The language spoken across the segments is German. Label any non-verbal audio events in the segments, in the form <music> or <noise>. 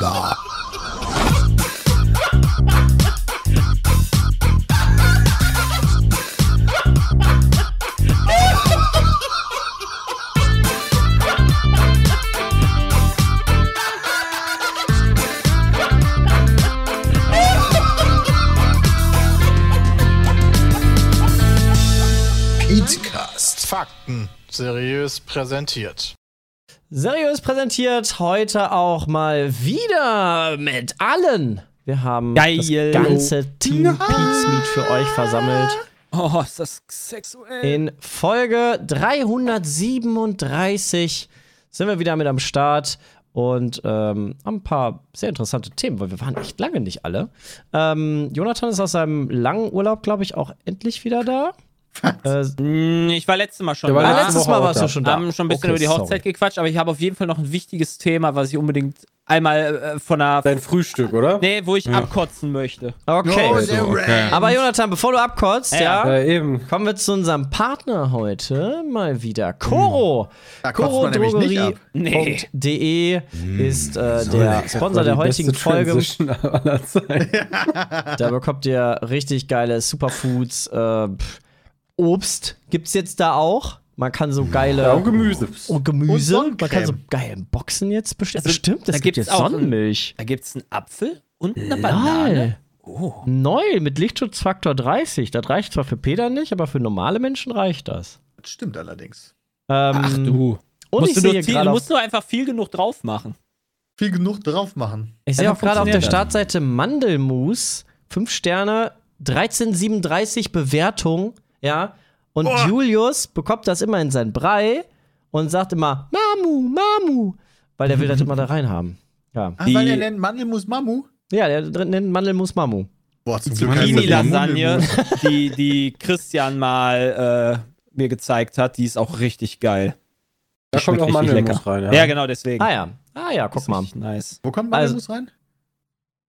Da. Fakten seriös präsentiert. Seriös präsentiert heute auch mal wieder mit allen. Wir haben Geil. das ganze Team Pete's Meet für euch versammelt. Oh, ist das sexuell. In Folge 337 sind wir wieder mit am Start und ähm, haben ein paar sehr interessante Themen, weil wir waren echt lange nicht alle. Ähm, Jonathan ist aus seinem langen Urlaub, glaube ich, auch endlich wieder da. Äh, Mm, Ich war letztes Mal schon war da. letztes Woche Mal warst da. du schon Wir da. haben schon ein bisschen Okay, über die Hochzeit sorry. gequatscht, aber ich habe auf jeden Fall noch ein wichtiges Thema, was ich unbedingt einmal äh, von einer. Dein Frühstück, oder? Nee, wo ich abkotzen möchte. Okay. Oh, der Rant. Aber Jonathan, bevor du abkotzt, ja, Ja. Ja, eben. kommen wir zu unserem Partner heute mal wieder. Coro. Da man nämlich nicht ab. Korodrogerie.de ist äh, der Sponsor der heutigen Folge. <laughs> Da bekommt ihr richtig geile Superfoods. Äh, pff, Obst gibt's jetzt da auch. Man kann so geile Ja, und Gemüse. und Gemüse. Und Man kann so geile Boxen jetzt bestellen. Also, Stimmt, das da gibt gibt's jetzt auch ein- Sonnenmilch. Da gibt es einen Apfel und eine Banane. Lol. Oh. Neu mit Lichtschutzfaktor 30. Das reicht zwar für Peter nicht, aber für normale Menschen reicht das. Das stimmt allerdings. Ähm, Ach du. Und musst ich du, sehe nur, viel- gerade du musst nur einfach viel genug drauf machen. Viel genug drauf machen. Ich sehe auch gerade auf der. Startseite Mandelmus, 5 Sterne, 1337 Bewertung, ja. Und Julius bekommt das immer in sein Brei und sagt immer Mamu, Mamu, weil der will das immer da rein haben. Ja. Ah, Die- weil er nennt Mandelmus Mamu? Ja, der drin nennt Mandelmus Mamu. Boah, zum Glück Mandelmus. <laughs> die, die Christian mal äh, mir gezeigt hat, die ist auch richtig geil. Da kommt auch Mandelmus rein, ja. Ja, genau, deswegen. Ah ja. Ah ja, guck mal. Nice. Wo kommt Also- Mandelmus rein?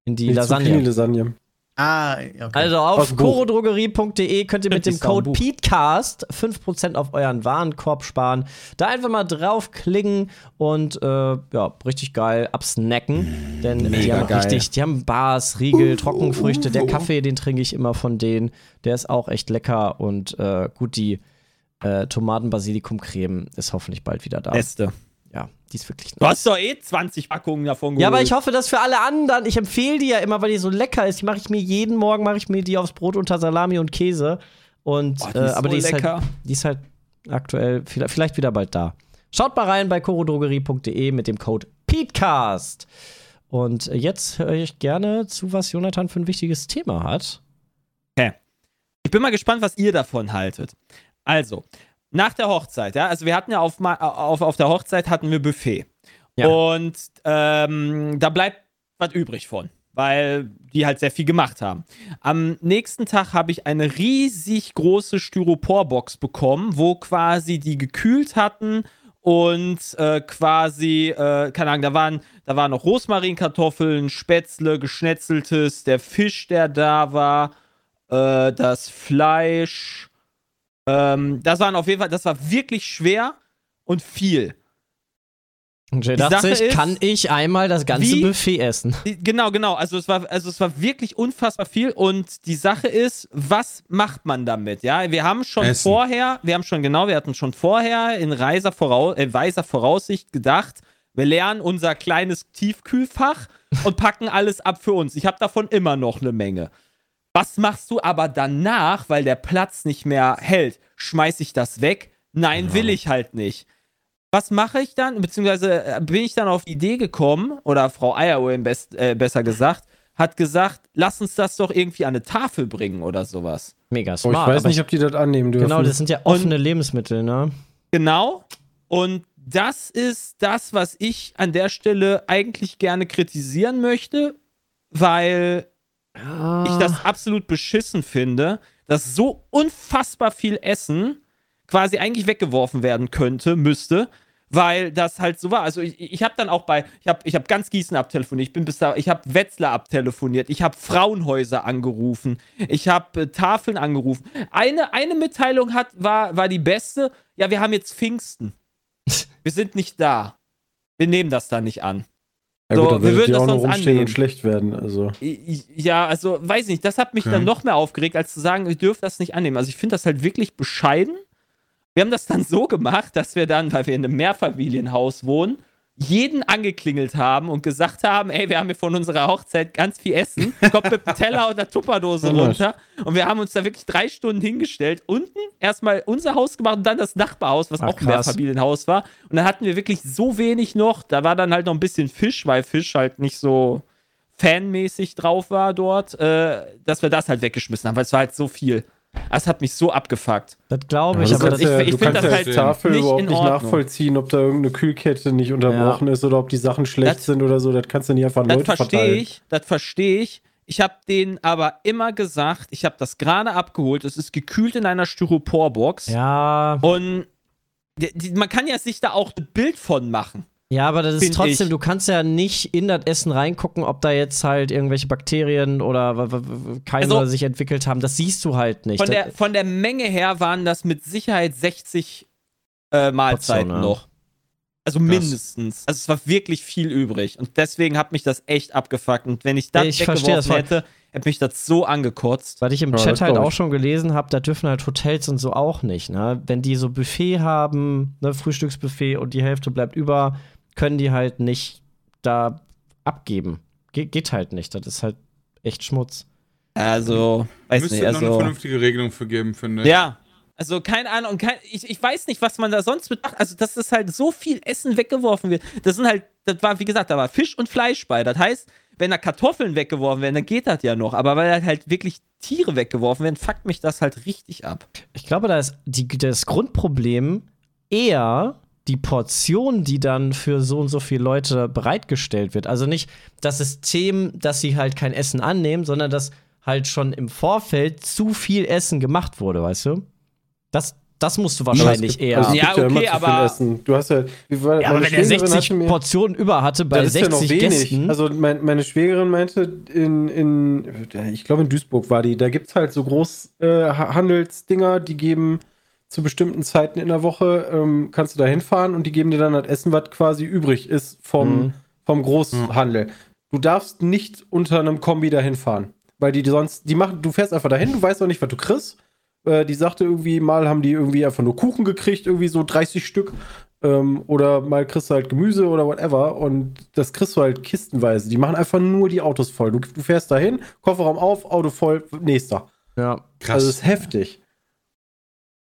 In die Die Lasagne. Zucchini-Lasagne. Ah, ja, okay. Also auf chorodrogerie.de könnt ihr mit dem die Code. PETECAST 5% auf euren Warenkorb sparen. Da einfach mal draufklicken und äh, ja, richtig geil absnacken. Denn die Mega haben geil. richtig, die haben Bars, Riegel, Trockenfrüchte. Der Kaffee, den trinke ich immer von denen. Der ist auch echt lecker und äh, gut, die äh, Tomaten-Basilikum-Creme ist hoffentlich bald wieder da. Beste. Ja, die ist wirklich Du hast doch eh 20 Packungen davon geholt. ja, aber ich hoffe, dass für alle anderen, ich empfehle die ja immer, weil die so lecker ist. Die mache ich mir jeden Morgen, mache ich mir die aufs Brot unter Salami und Käse. Und, Boah, die äh, ist aber so die ist, halt, lecker. die ist halt aktuell, vielleicht, wieder bald da. Schaut mal rein bei chorodrogerie.de mit dem Code PETECAST. Und jetzt höre ich gerne zu, was Jonathan für ein wichtiges Thema hat. Ich bin mal gespannt, was ihr davon haltet. Also, nach der Hochzeit, ja, also wir hatten ja auf, auf, auf der Hochzeit hatten wir Buffet. Ja. Und ähm, da bleibt was übrig von, weil die halt sehr viel gemacht haben. Am nächsten Tag habe ich eine riesig große Styroporbox bekommen, wo quasi die gekühlt hatten und äh, quasi, äh, keine Ahnung, da waren, da waren noch Rosmarinkartoffeln, Spätzle, geschnetzeltes, der Fisch, der da war, äh, das Fleisch. Ähm, das waren auf jeden Fall, das war wirklich schwer und viel. Und Jay Die dachte Sache sich, ist, kann ich einmal das ganze wie- Buffet essen? <laughs> Genau, genau. Also es war, also es war wirklich unfassbar viel. Und die Sache ist, was macht man damit? Ja, wir haben schon Essen. vorher, wir haben schon genau, wir hatten schon vorher in reiser Vorau äh, weiser Voraussicht gedacht, wir lernen unser kleines Tiefkühlfach und packen alles ab für uns. Ich habe davon immer noch eine Menge. Was machst du aber danach, weil der Platz nicht mehr hält? Schmeiß ich das weg? Nein, will ich halt nicht. Was mache ich dann? Beziehungsweise äh, bin ich dann auf die Idee gekommen, oder Frau Eierwin äh, besser gesagt, hat gesagt, lass uns das doch irgendwie an eine Tafel bringen oder sowas. Mega Oh, ich smart. weiß nicht, ob die das annehmen dürfen. genau, das sind ja offene Lebensmittel, ne? Genau. Und das ist das, was ich an der Stelle eigentlich gerne kritisieren möchte, weil ich das absolut beschissen finde, dass so unfassbar viel Essen quasi eigentlich weggeworfen werden könnte, müsste, weil das halt so war. Also ich, ich habe dann auch bei, ich habe ich hab ganz Gießen abtelefoniert, ich bin bis da, ich habe Wetzlar abtelefoniert, ich habe Frauenhäuser angerufen, ich habe äh, Tafeln angerufen. Eine, eine Mitteilung hat, war, war die beste, ja, wir haben jetzt Pfingsten. <laughs> Wir sind nicht da. Wir nehmen das da nicht an. Ja, So, gut, dann wir würden das noch sonst annehmen. und schlecht werden. Also. Ja, also weiß nicht, das hat mich Okay. dann noch mehr aufgeregt, als zu sagen, ich dürfe das nicht annehmen. Also ich finde das halt wirklich bescheiden. Wir haben das dann so gemacht, dass wir dann, weil wir in einem Mehrfamilienhaus wohnen, jeden angeklingelt haben und gesagt haben, ey, wir haben hier von unserer Hochzeit ganz viel Essen, kommt mit einem Teller und einer Tupperdose runter. Und wir haben uns da wirklich drei Stunden hingestellt. Unten erstmal unser Haus gemacht und dann das Nachbarhaus, was Ach, auch ein. Mehrfamilienhaus war. Und dann hatten wir wirklich so wenig noch. Da war dann halt noch ein bisschen Fisch, weil Fisch halt nicht so fanmäßig drauf war dort, äh, dass wir das halt weggeschmissen haben, weil es war halt so viel. Das hat mich so abgefuckt. Das glaube ich, du aber das, ich- ja, ich du find kannst das ja halt Tafel nicht überhaupt in nicht nachvollziehen, ob da irgendeine Kühlkette nicht unterbrochen ist oder ob die Sachen schlecht Das- sind oder so. Das kannst du nicht einfach an Das Leute verstehe ich, das verstehe ich. Ich habe denen aber immer gesagt, ich habe das gerade abgeholt, es ist gekühlt in einer Styroporbox ja, und die, die, man kann ja sich da auch ein Bild von machen. Ja, aber das ist trotzdem, ich. du kannst ja nicht in das Essen reingucken, ob da jetzt halt irgendwelche Bakterien oder Keime Also- sich entwickelt haben. Das siehst du halt nicht. Von der, von der Menge her waren das mit Sicherheit 60 äh, Mahlzeiten Portionen, ja. noch. Also mindestens. Also es war wirklich viel übrig. Und deswegen hat mich das echt abgefuckt. Und wenn ich das Ich verstehe das weggeworfen hätte, hätte mich das so angekotzt. Was ich im Ja, Chat halt auch schon gelesen habe, da dürfen halt Hotels und so auch nicht. Ne? Wenn die so Buffet haben, ne, Frühstücksbuffet und die Hälfte bleibt über, können die halt nicht da abgeben. Ge geht halt nicht. Das ist halt echt Schmutz. Also, weiß Müsste nicht. noch eine Also, vernünftige Regelung für geben, finde ich. ja. Also, keine Ahnung. und Kein, ich, ich weiß nicht, was man da sonst mit macht. Also, dass es halt so viel Essen weggeworfen wird. Das sind halt, das war, wie gesagt, da war Fisch und Fleisch bei. Das heißt, wenn da Kartoffeln weggeworfen werden, dann geht das ja noch. Aber weil halt wirklich Tiere weggeworfen werden, fuckt mich das halt richtig ab. Ich glaube, da ist die, das Grundproblem eher die Portion, die dann für so und so viele Leute bereitgestellt wird. Also nicht das System, dass sie halt kein Essen annehmen, sondern dass halt schon im Vorfeld zu viel Essen gemacht wurde, weißt du? Das, das musst du wahrscheinlich Es gibt- eher. Also es Ja, ja, okay, zu viel aber- Essen. Du hast ja, wie war, ja, aber wenn er Schwägerin 60 hatte mir- Portionen über hatte bei das ist ja noch 60 wenig. Gästen. Also mein, meine Schwägerin meinte, in, in ich glaube in Duisburg war die, da gibt es halt so Großhandelsdinger, die geben zu bestimmten Zeiten in der Woche, ähm, kannst du da hinfahren und die geben dir dann das Essen, was quasi übrig ist vom, Mhm. vom Großhandel. Du darfst nicht unter einem Kombi dahin fahren. Weil die sonst, die machen, du fährst einfach dahin, du weißt auch nicht, was du kriegst. Äh, die sagte irgendwie, mal haben die irgendwie einfach nur Kuchen gekriegt, irgendwie so 30 Stück. Ähm, oder mal kriegst du halt Gemüse oder whatever. Und das kriegst du halt kistenweise. Die machen einfach nur die Autos voll. Du, du fährst dahin, Kofferraum auf, Auto voll, nächster. ja. Krass. Also das ist heftig.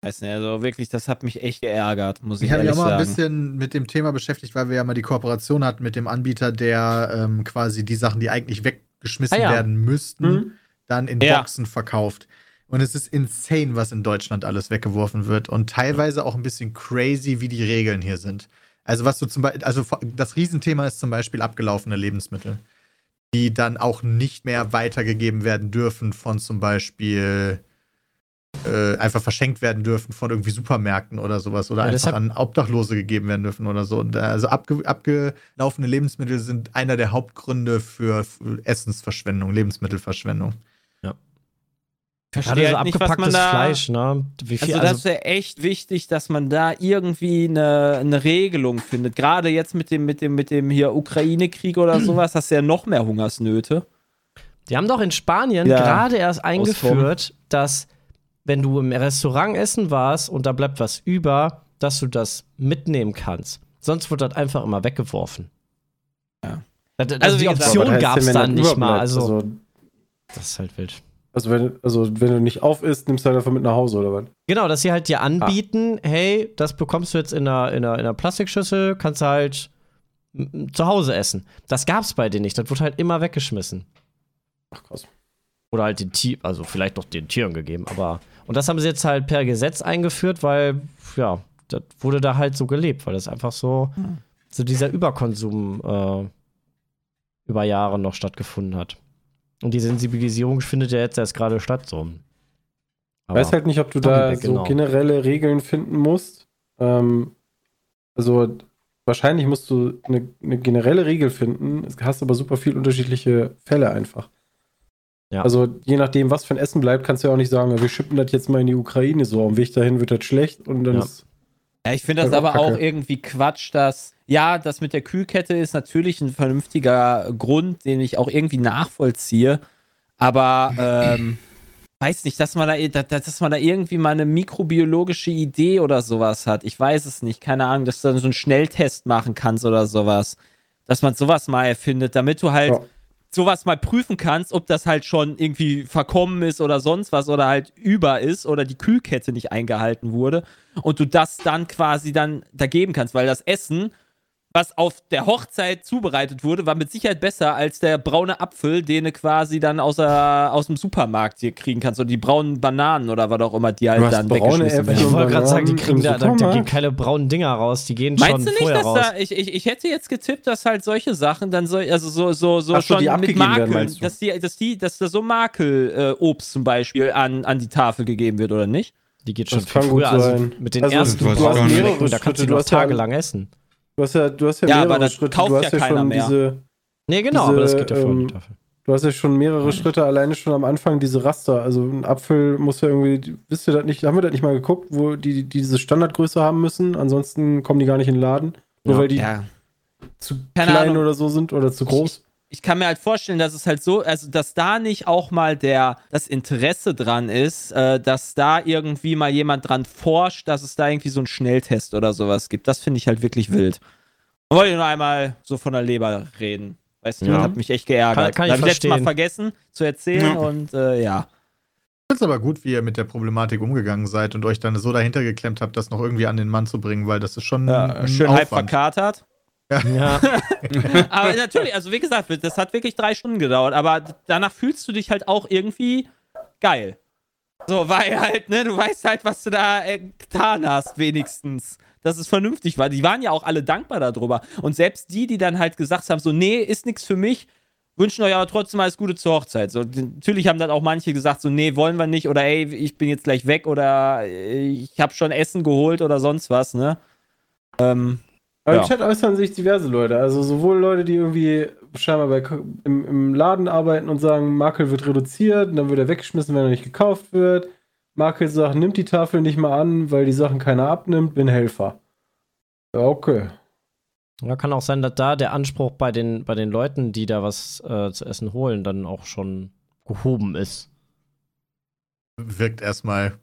Weiß nicht, also wirklich, das hat mich echt geärgert, muss ich, Ich habe mich ehrlich auch mal ein sagen. bisschen mit dem Thema beschäftigt, weil wir ja mal die Kooperation hatten mit dem Anbieter, der ähm, quasi die Sachen, die eigentlich weggeschmissen Ah, ja. werden müssten, Mhm. dann in Ja. Boxen verkauft. Und es ist insane, was in Deutschland alles weggeworfen wird und teilweise auch ein bisschen crazy, wie die Regeln hier sind. Also was du zum Beispiel, also das Riesenthema ist zum Beispiel abgelaufene Lebensmittel, die dann auch nicht mehr weitergegeben werden dürfen von zum Beispiel äh, einfach verschenkt werden dürfen von irgendwie Supermärkten oder sowas oder Ja, einfach an Obdachlose gegeben werden dürfen oder so. Und, äh, also abge abgelaufene Lebensmittel sind einer der Hauptgründe für Essensverschwendung, Lebensmittelverschwendung. Gerade verstehe so halt nicht, was man abgepacktes da, Fleisch, ne? Wie viel, Also, das wäre echt wichtig, dass man da irgendwie eine, eine Regelung findet. Gerade jetzt mit dem, mit dem, mit dem hier Ukraine-Krieg oder <clears throat> sowas, hast du ja noch mehr Hungersnöte. Die haben doch in Spanien Ja. gerade erst eingeführt, dass wenn du im Restaurant essen warst und da bleibt was über, dass du das mitnehmen kannst. Sonst wird das einfach immer weggeworfen. Ja. Das, das, Also, die Option gab es dann nicht mal. Also, also, das ist halt wild. also, wenn, also wenn du nicht auf isst, nimmst du halt einfach mit nach Hause oder was? Genau, dass sie halt dir Ah. anbieten, hey, das bekommst du jetzt in einer, in einer, in einer Plastikschüssel, kannst du halt zu Hause essen. Das gab's bei denen nicht. Das wurde halt immer weggeschmissen. Ach krass. Oder halt den Tier, also vielleicht noch den Tieren gegeben, aber. Und das haben sie jetzt halt per Gesetz eingeführt, weil, ja, das wurde da halt so gelebt, weil das einfach so, so dieser Überkonsum äh, über Jahre noch stattgefunden hat. Und die Sensibilisierung findet ja jetzt erst gerade statt, so. Ich weiß halt nicht, ob du da weg, so genau. generelle Regeln finden musst. Ähm, also wahrscheinlich musst du eine, eine generelle Regel finden. Es hast aber super viel unterschiedliche Fälle einfach. Ja. Also je nachdem, was für ein Essen bleibt, kannst du ja auch nicht sagen, wir schippen das jetzt mal in die Ukraine so. Am Weg dahin wird das schlecht und dann Ja. ist Ja, ich finde das auch aber auch kacke. irgendwie Quatsch, dass, ja, das mit der Kühlkette ist natürlich ein vernünftiger Grund, den ich auch irgendwie nachvollziehe. Aber, ähm, <laughs> weiß nicht, dass man, da, dass, dass man da irgendwie mal eine mikrobiologische Idee oder sowas hat. Ich weiß es nicht, keine Ahnung, dass du dann so einen Schnelltest machen kannst oder sowas. Dass man sowas mal erfindet, damit du halt Ja. Sowas mal prüfen kannst, ob das halt schon irgendwie verkommen ist oder sonst was oder halt über ist oder die Kühlkette nicht eingehalten wurde und du das dann quasi dann da geben kannst, weil das Essen, was auf der Hochzeit zubereitet wurde, war mit Sicherheit besser als der braune Apfel, den du quasi dann aus, der, aus dem Supermarkt hier kriegen kannst oder die braunen Bananen oder was auch immer, die halt Du dann braune weggeschmissen Ich werden. und wollte gerade sagen, die kriegen da, da, da gehen keine braunen Dinger raus, die gehen schon Meinst du nicht, vorher dass raus. da, ich, ich, ich hätte jetzt getippt, dass halt solche Sachen dann so, also so, so, so Ach schon die mit werden, Makeln, du? dass die, dass die, dass da so Makelobst äh, Obst zum Beispiel an, an die Tafel gegeben wird, oder nicht? Die geht schon Das viel früher. Also mit den Also, ersten du hast mehrere da kannst du noch ja- tagelang essen. Du hast ja, du hast ja Ja, mehrere aber das Schritte. kauft du hast ja keiner schon mehr. diese, Nee, genau, Diese, aber das geht ja vor ähm, die Tafel. du hast ja schon mehrere Schritte alleine schon am Anfang diese Raster. Also ein Apfel muss ja irgendwie, wisst ihr das nicht, haben wir das nicht mal geguckt, wo die, die diese Standardgröße haben müssen? Ansonsten kommen die gar nicht in den Laden. Nur Ja. weil die Ja. zu Keine klein Ahnung. oder so sind oder zu groß. Ich kann mir halt vorstellen, dass es halt so, also dass da nicht auch mal der, das Interesse dran ist, äh, dass da irgendwie mal jemand dran forscht, dass es da irgendwie so einen Schnelltest oder sowas gibt. Das finde ich halt wirklich wild. Ich wollte nur einmal so von der Leber reden. Weißt du, Ja. das hat mich echt geärgert. Kann- kann ich Hab letztes Mal vergessen zu erzählen Ja. und äh, ja. Ich finde es aber gut, wie ihr mit der Problematik umgegangen seid und euch dann so dahinter geklemmt habt, das noch irgendwie an den Mann zu bringen, weil das ist schon ja ein schön halb Aufwand. verkatert. Ja, <laughs> Aber natürlich, also wie gesagt, das hat wirklich drei Stunden gedauert, aber danach fühlst du dich halt auch irgendwie geil. So, weil halt, ne, du weißt halt, was du da äh, getan hast, wenigstens. Dass es vernünftig war. Die waren ja auch alle dankbar darüber. Und selbst die, die dann halt gesagt haben, so, nee, ist nichts für mich, wünschen euch aber trotzdem alles Gute zur Hochzeit. So, natürlich haben dann auch manche gesagt, so, nee, wollen wir nicht, oder ey, ich bin jetzt gleich weg, oder äh, ich habe schon Essen geholt oder sonst was, ne? Ähm, Aber Ja. im Chat äußern sich diverse Leute. Also sowohl Leute, die irgendwie scheinbar bei, im, im Laden arbeiten und sagen, Makel wird reduziert und dann wird er weggeschmissen, wenn er nicht gekauft wird. Makel sagt, nimmt die Tafel nicht mal an, weil die Sachen keiner abnimmt, bin Helfer. Ja, okay. Ja, kann auch sein, dass da der Anspruch bei den, bei den Leuten, die da was äh, zu essen holen, dann auch schon gehoben ist. Wirkt erstmal.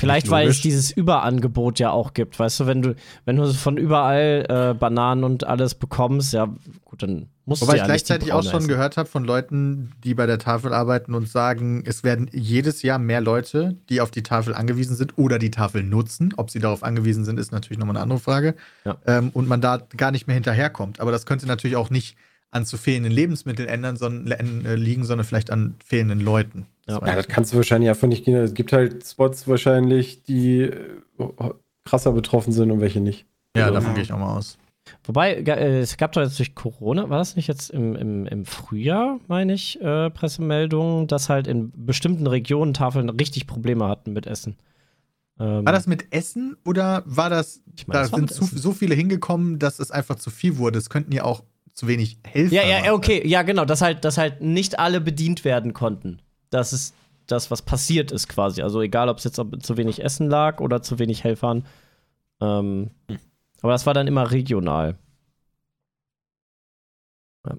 Vielleicht, weil es dieses Überangebot ja auch gibt. Weißt du, wenn du, wenn du von überall äh, Bananen und alles bekommst, ja, gut, dann musst Wobei du ich ja nicht die gleichzeitig auch schon essen. gehört habe von Leuten, die bei der Tafel arbeiten und sagen, es werden jedes Jahr mehr Leute, die auf die Tafel angewiesen sind oder die Tafel nutzen. Ob sie darauf angewiesen sind, ist natürlich nochmal eine andere Frage. Ja. Ähm, und man da gar nicht mehr hinterherkommt. Aber das könnte natürlich auch nicht an zu fehlenden Lebensmitteln ändern, sondern, äh, liegen, sondern vielleicht an fehlenden Leuten. Ja. Ja, das kannst du wahrscheinlich einfach nicht gehen. Es gibt halt Spots wahrscheinlich, die äh, krasser betroffen sind und welche nicht. Ja, Ja. davon gehe ich auch mal aus. Wobei, äh, es gab doch jetzt durch Corona, war das nicht jetzt im, im, im Frühjahr, meine ich, äh, Pressemeldungen, dass halt in bestimmten Regionen Tafeln richtig Probleme hatten mit Essen. Ähm, War das mit Essen oder war das, Ich meine, da das sind zu, so viele hingekommen, dass es einfach zu viel wurde? Es könnten ja auch zu wenig Helfer Ja, ja, ja, machen. okay, ja, genau, dass halt, dass halt nicht alle bedient werden konnten. Das ist das, was passiert ist quasi. Also egal, ob es jetzt zu wenig Essen lag oder zu wenig Helfern. Ähm, aber das war dann immer regional. Ja.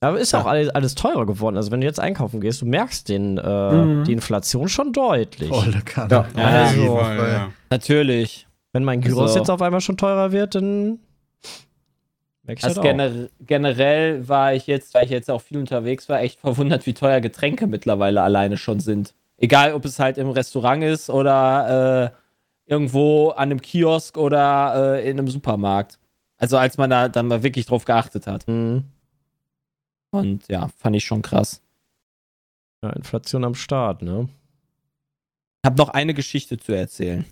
Aber ist auch alles, alles teurer geworden. Also wenn du jetzt einkaufen gehst, du merkst den, äh, Mhm. die Inflation schon deutlich. Volle Kanne. Ja. Ja, also- ja. natürlich. Wenn mein Gyros So. jetzt auf einmal schon teurer wird, dann ich Also auch. gener generell war ich jetzt, weil ich jetzt auch viel unterwegs war, echt <laughs> verwundert, wie teuer Getränke mittlerweile alleine schon sind. Egal, ob es halt im Restaurant ist oder äh, irgendwo an einem Kiosk oder äh, in einem Supermarkt. Also als man da dann mal wirklich drauf geachtet hat. Mhm. Und ja, fand ich schon krass. Ja, Inflation am Start, ne? Hab noch eine Geschichte zu erzählen.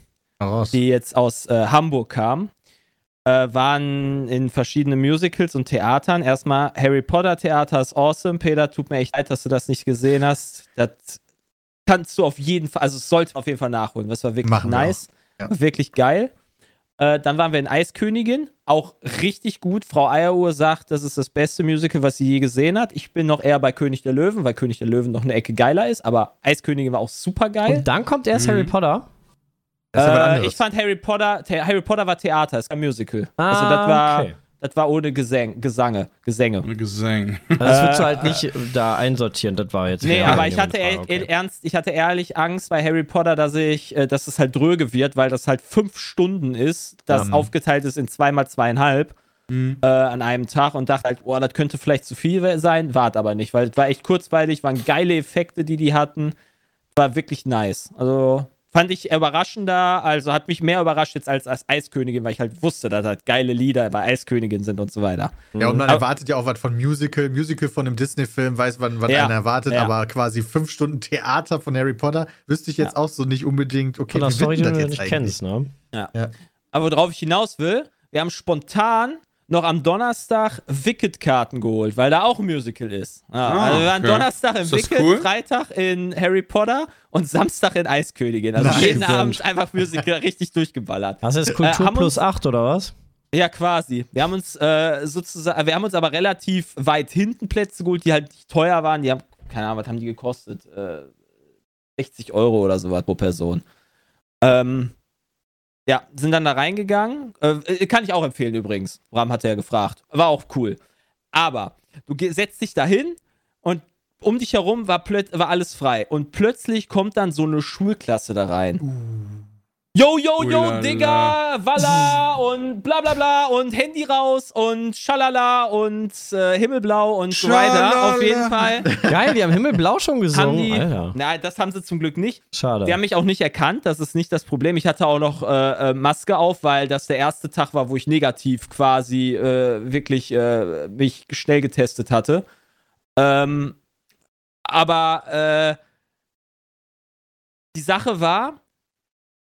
Raus. die jetzt aus äh, Hamburg kam, äh, waren in verschiedenen Musicals und Theatern. Erstmal Harry Potter Theater ist awesome. Peter, tut mir echt leid, dass du das nicht gesehen hast. Das kannst du auf jeden Fall, also sollte auf jeden Fall nachholen. Das war wirklich Machen wir nice. auch. Ja. Wirklich geil. Äh, dann waren wir in Eiskönigin, auch richtig gut. Frau Eieruhr sagt, das ist das beste Musical, was sie je gesehen hat. Ich bin noch eher bei König der Löwen, weil König der Löwen noch eine Ecke geiler ist, aber Eiskönigin war auch super geil. Und dann kommt erst Mhm. Harry Potter. Das ist ja was Äh, ich fand Harry Potter, Harry Potter war Theater, ist kein Musical. Ah, also das war, okay. das war ohne Gesang, Gesange, Gesänge. Eine Gesang. Also das würdest du halt nicht äh, da einsortieren, das war jetzt. Nee, aber ich hatte e- okay. ernst, ich hatte ehrlich Angst bei Harry Potter, dass ich, äh, dass es halt dröge wird, weil das halt fünf Stunden ist, das Ähm. aufgeteilt ist in zweimal zweieinhalb äh, an einem Tag und dachte halt, oh, das könnte vielleicht zu viel sein, war es aber nicht, weil es war echt kurzweilig, waren geile Effekte, die die hatten, war wirklich nice. Also fand ich überraschender, also hat mich mehr überrascht jetzt als als Eiskönigin, weil ich halt wusste, dass halt geile Lieder bei Eiskönigin sind und so weiter. Ja, und man Aber- erwartet ja auch was von Musical. Musical von einem Disney-Film weiß man, was Ja, einer erwartet, ja. aber quasi fünf Stunden Theater von Harry Potter wüsste ich jetzt auch so nicht unbedingt, okay, Von der wie Story, die denn du das nicht jetzt kennst, ne? Aber worauf ich hinaus will, wir haben spontan noch am Donnerstag Wicked-Karten geholt, weil da auch ein Musical ist. Ja, Ah, also wir waren okay. Donnerstag in Ist das Wicked, cool? Freitag in Harry Potter und Samstag in Eiskönigin. Also Nice. jeden Abend einfach Musical <laughs> richtig durchgeballert. Hast du jetzt Kultur Äh, plus uns- 8 oder was? Ja, quasi. Wir haben uns äh, sozusagen, wir haben uns aber relativ weit hinten Plätze geholt, die halt nicht teuer waren. Die haben, keine Ahnung, was haben die gekostet? Äh, 60 Euro oder sowas pro Person. Ähm, ja, sind dann da reingegangen. Äh, kann ich auch empfehlen übrigens. Bram hatte ja gefragt. War auch cool. Aber du setzt dich da hin und um dich herum war, war alles frei. Und plötzlich kommt dann so eine Schulklasse da rein. Yo, yo, yo, Ulala. Digga, Walla und bla bla bla und Handy raus und Schalala und äh, Himmelblau und so weiter. Schalala. Auf jeden Fall Geil, die haben Himmelblau schon haben gesungen. die. Alter. Nein, das haben sie zum Glück nicht. Schade. Die haben mich auch nicht erkannt, das ist nicht das Problem. Ich hatte auch noch äh, äh, Maske auf, weil das der erste Tag war, wo ich negativ quasi äh, wirklich äh, mich schnell getestet hatte. Ähm, aber äh, die Sache war,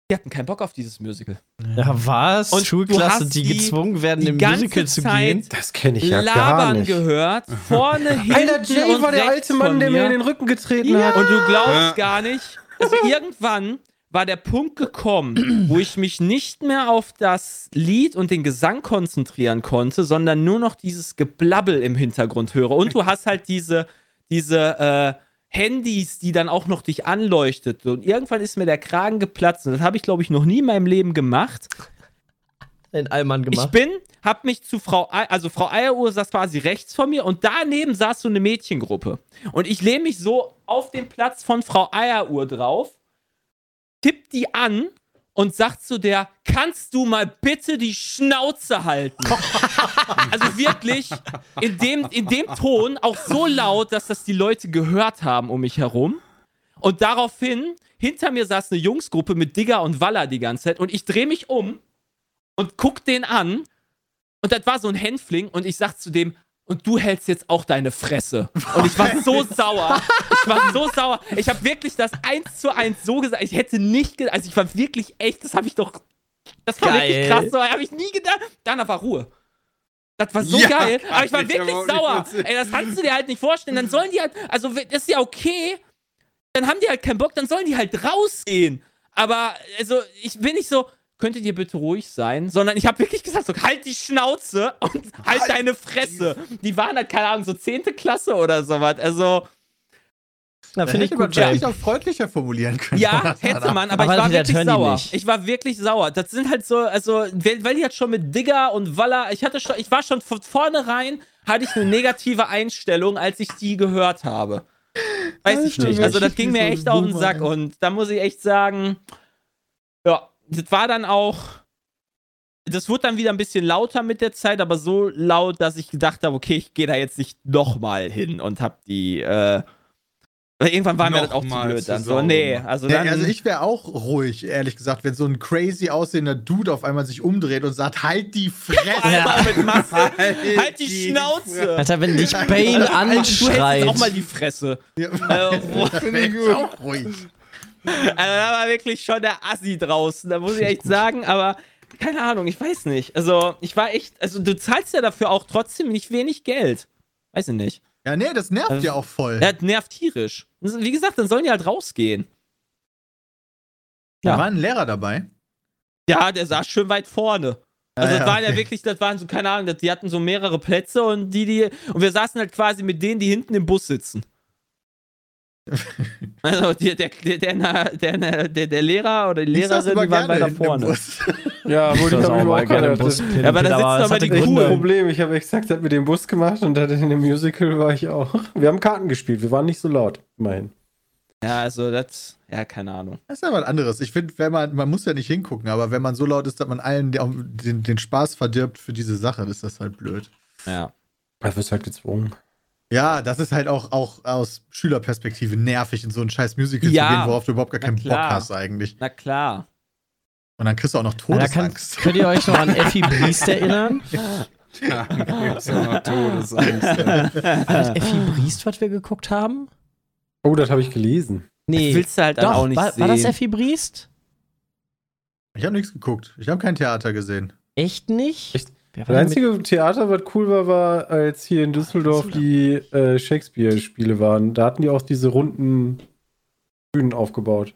die hatten keinen Bock auf dieses Musical. ja, was? Und Schulklasse, die, die- gezwungen werden, die im ganze Musical zu gehen. Das kenne ich ja gar Labern nicht. gehört, <laughs> vorne, hinten Alter, Jay und war der alte Mann, der mir mir. in den Rücken getreten Ja. hat. Und du glaubst Ja. gar nicht. Also irgendwann war der Punkt gekommen, wo ich mich nicht mehr auf das Lied und den Gesang konzentrieren konnte, sondern nur noch dieses Geblabbel im Hintergrund höre. Und du hast halt diese, diese äh, Handys, die dann auch noch dich anleuchtet. Und irgendwann ist mir der Kragen geplatzt. Und das habe ich, glaube ich, noch nie in meinem Leben gemacht. In Allmann Ich gemacht. bin, hab mich zu Frau, Ei- also Frau Eieruhr saß quasi rechts von mir und daneben saß so eine Mädchengruppe. Und ich lehne mich so auf den Platz von Frau Eieruhr drauf, tipp die an und sagt zu der, kannst du mal bitte die Schnauze halten? <laughs> also wirklich in dem, in dem Ton auch so laut, dass das die Leute gehört haben um mich herum. Und daraufhin, hinter mir saß eine Jungsgruppe mit Digger und Walla die ganze Zeit und ich drehe mich um und guck den an. Und das war so ein Hänfling und ich sag zu dem, und du hältst jetzt auch deine Fresse. Und ich war so sauer. Ich war so sauer. Ich habe wirklich das eins zu eins so gesagt. Ich hätte nicht gedacht, also ich war wirklich echt, das habe ich doch, das war Geil. wirklich krass, so habe ich nie gedacht. Danach war Ruhe. Das war so Ja, geil. Aber ich war ich wirklich sauer. Ey, das kannst du dir halt nicht vorstellen. Dann sollen die halt, also das ist ja okay. Dann haben die halt keinen Bock, dann sollen die halt rausgehen. Aber, also, ich bin nicht so, könntet ihr bitte ruhig sein, sondern ich habe wirklich gesagt, so, halt die Schnauze und <laughs> halt, deine Fresse. Die waren halt, keine Ahnung, so 10. Klasse oder sowas. Also, Na, Da finde ich hätte man gut, Jay. wirklich auch freundlicher formulieren können. ja, <laughs> hätte man, aber, Aber ich war wirklich sauer. nicht. Ich war wirklich sauer. Das sind halt so, also, weil, die halt schon mit Digger und Walla, ich hatte schon, ich war schon von vornherein, hatte ich eine negative Einstellung, als ich die gehört habe. Weiß ich nicht. Also, das ging mir echt auf den Sack und da muss ich echt sagen, ja, das war dann auch. Das wurde dann wieder ein bisschen lauter mit der Zeit, aber so laut, dass ich gedacht habe, okay, ich gehe da jetzt nicht nochmal hin und hab die, äh, irgendwann war mir das auch zu blöd dann. So, nee, also Ja, dann. also ich wäre auch ruhig, ehrlich gesagt, wenn so ein crazy aussehender Dude auf einmal sich umdreht und sagt, halt die Fresse. Alter, mit Maske. Halt halt die Schnauze! Alter, wenn dich Bane Du anschreit. jetzt auch mal die Fresse. Ja, Äh, <laughs> ich auch ruhig. Also, da war wirklich schon der Assi draußen, da muss ich echt sagen, aber keine Ahnung, ich weiß nicht. Also, ich war echt, also du zahlst ja dafür auch trotzdem nicht wenig Geld. Weiß ich nicht. Ja, nee, das nervt Also- ja auch voll. Ja, das nervt tierisch. Wie gesagt, dann sollen die halt rausgehen. Da ja. war ein Lehrer dabei. Ja, der saß schön weit vorne. Also Ah, das ja, waren ja okay. wirklich, das waren so, keine Ahnung, die hatten so mehrere Plätze und die, die, und wir saßen halt quasi mit denen, die hinten im Bus sitzen. <laughs> Also die, der, der, der, der, Lehrer oder die Lehrerin, die waren weiter vorne. <laughs> Ja, ich Das auch mal gerne im. Bus Ja, aber da das aber die. Coolen. Problem, ich habe exakt das mit dem Bus gemacht und dann in dem Musical war ich auch. <laughs> Wir haben Karten gespielt, wir waren nicht so laut, immerhin. Ja, also das, ja, keine Ahnung. Das ist ja was anderes. Ich finde, wenn man, man muss ja nicht hingucken, aber wenn man so laut ist, dass man allen den, den, den Spaß verdirbt für diese Sache, ist das halt blöd. Ja. Da wirst halt gezwungen. Ja, das ist halt auch, auch aus Schülerperspektive nervig, in so ein scheiß Musical Ja, zu gehen, worauf du überhaupt gar na keinen Bock hast eigentlich. Na klar. Und dann kriegst du auch noch Alter, kann, Todesangst. könnt ihr euch noch an <laughs> Effi Briest erinnern? <laughs> Ja, da gibt's ja noch Todesangst. ja. War das Effi Briest, was wir geguckt haben? Oh, das habe ich gelesen. Nee. Das willst du halt dann Doch, auch nicht war, sehen. war das Effi Briest? Ich habe nichts geguckt. Ich habe kein Theater gesehen. Echt nicht? Echt? Das mit- einzige Theater, was cool war, war, als hier in Düsseldorf die äh, Shakespeare-Spiele waren. Da hatten die auch diese runden Bühnen aufgebaut.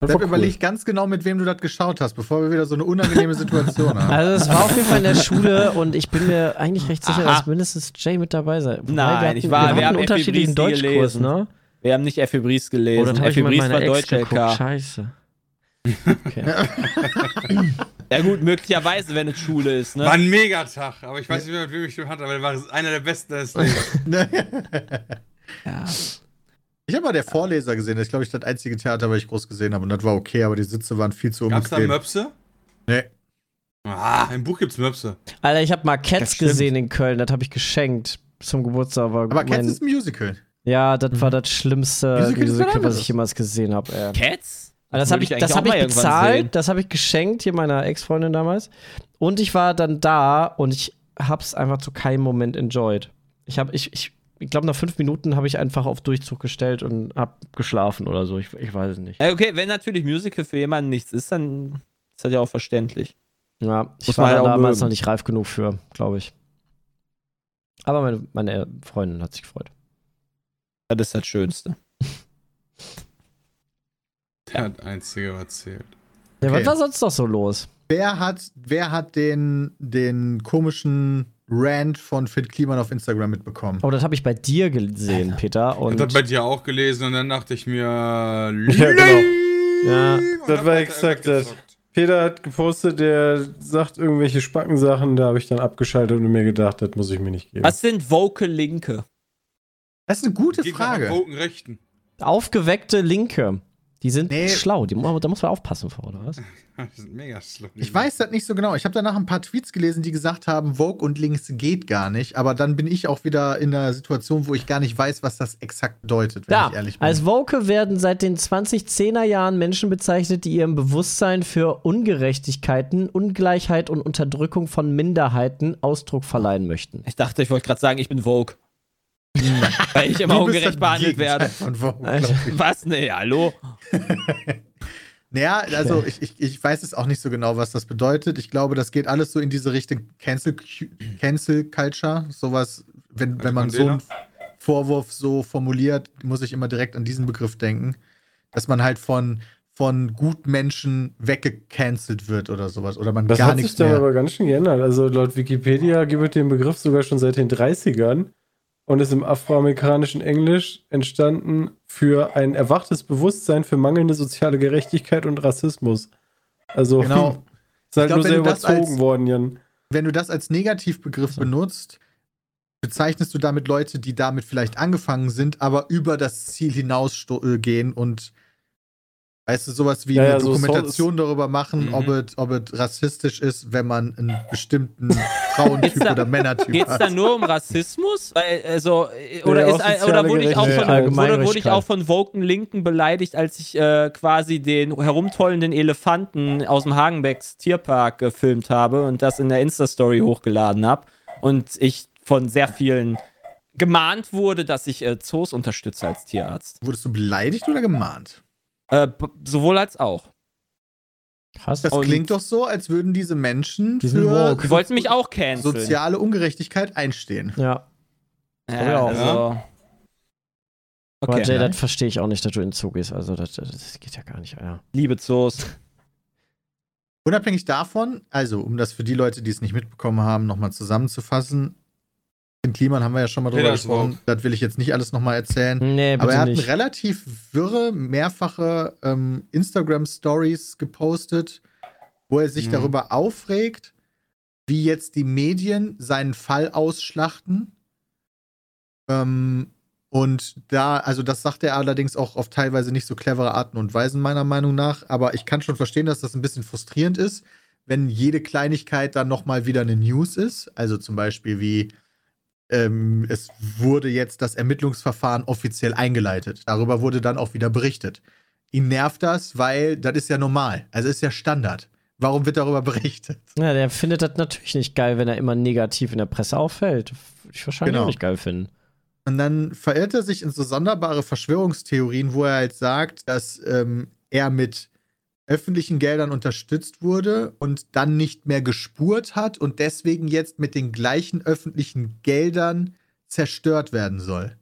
Habe cool. überlegt ganz genau, mit wem du das geschaut hast, bevor wir wieder so eine unangenehme Situation <laughs> haben. Also es war auf jeden Fall in der Schule und ich bin mir eigentlich recht sicher, Aha. dass mindestens Jay mit dabei sei. Wobei, Nein, wir hatten, ich war- wir wir haben Effi unterschiedlichen Deutschkurs, gelesen. ne? Wir haben nicht Effi Briest Oh, gelesen. das habe ich Effi mit Briest meiner war Ex Deutsch geguckt. LK. Scheiße. Okay. <laughs> Ja gut, möglicherweise, wenn es Schule ist, ne? War ein Megatag, aber ich weiß nicht mehr, wem ich den hatte, aber der war einer der besten des. <laughs> Ja. Ich habe mal der Vorleser gesehen. Das ist, glaube ich, das einzige Theater, was ich groß gesehen habe. Und das war okay, aber die Sitze waren viel zu Gab's da unbequem. Möpse? Nee. Ah, im Buch gibt's Möpse. Alter, ich habe mal Das Cats gesehen in Köln, das habe ich geschenkt zum Geburtstag. Aber, Aber Cats ist ein Musical. ja, das war das schlimmste Musical Musical, was ich jemals gesehen habe. Cats? Also das habe ich, das hab ich bezahlt, das habe ich geschenkt, hier meiner Ex-Freundin damals. Und ich war dann da und ich habe es einfach zu keinem Moment enjoyed. Ich habe, ich, ich, ich glaube, nach fünf Minuten habe ich einfach auf Durchzug gestellt und habe geschlafen oder so. Ich, ich weiß es nicht. Ja, okay, wenn natürlich Musical für jemanden nichts ist, dann ist das ja auch verständlich. Ja, ich Muss war halt damals mögen. noch nicht reif genug für, glaube ich. Aber meine, meine Freundin hat sich gefreut. Das ist das Schönste. <laughs> Der hat einzige erzählt. Ja, Okay. was war sonst noch so los? Wer hat, wer hat den, den komischen Rant von Fit Kliman auf Instagram mitbekommen? Oh, das habe ich bei dir gesehen, Peter. Ich Und hab das bei dir auch gelesen und dann dachte ich mir. Ja, genau. Ja, das war hat exakt das. Peter hat gepostet, der sagt irgendwelche Spackensachen, da habe ich dann abgeschaltet und mir gedacht, das muss ich mir nicht geben. Was sind Vocal Linke? Das ist eine gute Frage. Woken Rechten. aufgeweckte Linke. Die sind Nee. schlau, die, da muss man aufpassen vor, oder was? <laughs> Das ist mega schlimm. Ich weiß das nicht so genau. Ich habe danach ein paar Tweets gelesen, die gesagt haben, Vogue und links geht gar nicht. Aber dann bin ich auch wieder in einer Situation, wo ich gar nicht weiß, was das exakt bedeutet, wenn Ja, ich ehrlich bin. als Woke werden seit den 2010er Jahren Menschen bezeichnet, die ihrem Bewusstsein für Ungerechtigkeiten, Ungleichheit und Unterdrückung von Minderheiten Ausdruck verleihen möchten. Ich dachte, ich wollte gerade sagen, ich bin Vogue. <laughs> Weil ich immer Du ungerecht das behandelt werde. Was? Nee, hallo? <laughs> Naja, also ich, ich, ich weiß es auch nicht so genau, was das bedeutet. Ich glaube, das geht alles so in diese Richtung Cancel, Cancel Culture. Sowas, wenn, wenn man so einen Vorwurf so formuliert, muss ich immer direkt an diesen Begriff denken. Dass man halt von, von Gutmenschen weggecancelt wird oder sowas. Oder man Das gar hat sich nichts dann mehr. aber ganz schön geändert. Also laut Wikipedia gibt es den Begriff sogar schon seit den 30ern und ist im afroamerikanischen Englisch entstanden für ein erwachtes Bewusstsein für mangelnde soziale Gerechtigkeit und Rassismus. Also Genau. ist halt glaub, nur sehr überzogen als- worden, Jan. wenn du das als Negativbegriff benutzt, bezeichnest du damit Leute, die damit vielleicht angefangen sind, aber über das Ziel hinausgehen und weißt du, sowas wie Ja, eine ja, so Dokumentation darüber machen, Mhm. ob, es, ob es rassistisch ist, wenn man einen bestimmten <laughs> Frauentyp da- oder Männertyp Geht's hat. da nur um Rassismus? Also, oder, Ja, ist, oder wurde ich auch von, wurde, wurde ich auch von Woken Linken beleidigt, als ich äh, quasi den herumtollenden Elefanten aus dem Hagenbecks Tierpark gefilmt habe und das in der Insta-Story hochgeladen habe. Und ich von sehr vielen gemahnt wurde, dass ich äh, Zoos unterstütze als Tierarzt. Wurdest du beleidigt oder gemahnt? Äh, sowohl als auch. Krass. Das Und- klingt doch so, als würden diese Menschen Die für. Die wollten mich auch canceln. soziale Ungerechtigkeit einstehen. Ja, Ja, also. aber Okay, Jay, das verstehe ich auch nicht, dass du in den Zug gehst. Also, das, das geht ja gar nicht. Ja. liebe Zoos. Unabhängig davon, also um das für die Leute, die es nicht mitbekommen haben, nochmal zusammenzufassen, Finn Kliman haben wir ja schon mal drüber Peter gesprochen. Das will ich jetzt nicht alles nochmal erzählen. Nee, bitte Aber er hat nicht. relativ wirre, mehrfache ähm, Instagram-Stories gepostet, wo er sich Mhm. darüber aufregt, wie jetzt die Medien seinen Fall ausschlachten. Ähm, und da, also das sagt er allerdings auch auf teilweise nicht so clevere Arten und Weisen, meiner Meinung nach. Aber ich kann schon verstehen, dass das ein bisschen frustrierend ist, wenn jede Kleinigkeit dann nochmal wieder eine News ist. Also zum Beispiel wie ähm, es wurde jetzt das Ermittlungsverfahren offiziell eingeleitet. Darüber wurde dann auch wieder berichtet. Ihn nervt das, weil das ist ja normal. Also ist ja Standard. Warum wird darüber <laughs> berichtet? Ja, der findet das natürlich nicht geil, wenn er immer negativ in der Presse auffällt. Würde ich wahrscheinlich Genau. auch nicht geil finden. Und dann verirrt er sich in so sonderbare Verschwörungstheorien, wo er halt sagt, dass ähm, er mit öffentlichen Geldern unterstützt wurde und dann nicht mehr gespurt hat und deswegen jetzt mit den gleichen öffentlichen Geldern zerstört werden soll.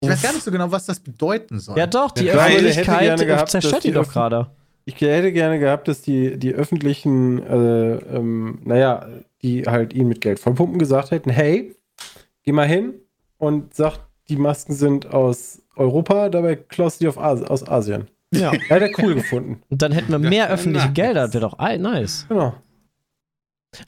Ich weiß gar nicht so genau, was das bedeuten soll. Ja, doch, die Ja, Öffentlichkeit gehabt, zerstört die ihn doch gerade. Ich hätte gerne gehabt, dass die, die öffentlichen, äh, ähm, naja, die halt ihn mit Geld vollpumpen, gesagt hätten, hey, geh mal hin und sag, die Masken sind aus Europa, dabei klaust du die auf As aus Asien. Ja. <laughs> Hätte er cool gefunden. Und dann hätten wir mehr öffentliche. Gelder, das wäre doch nice. Genau.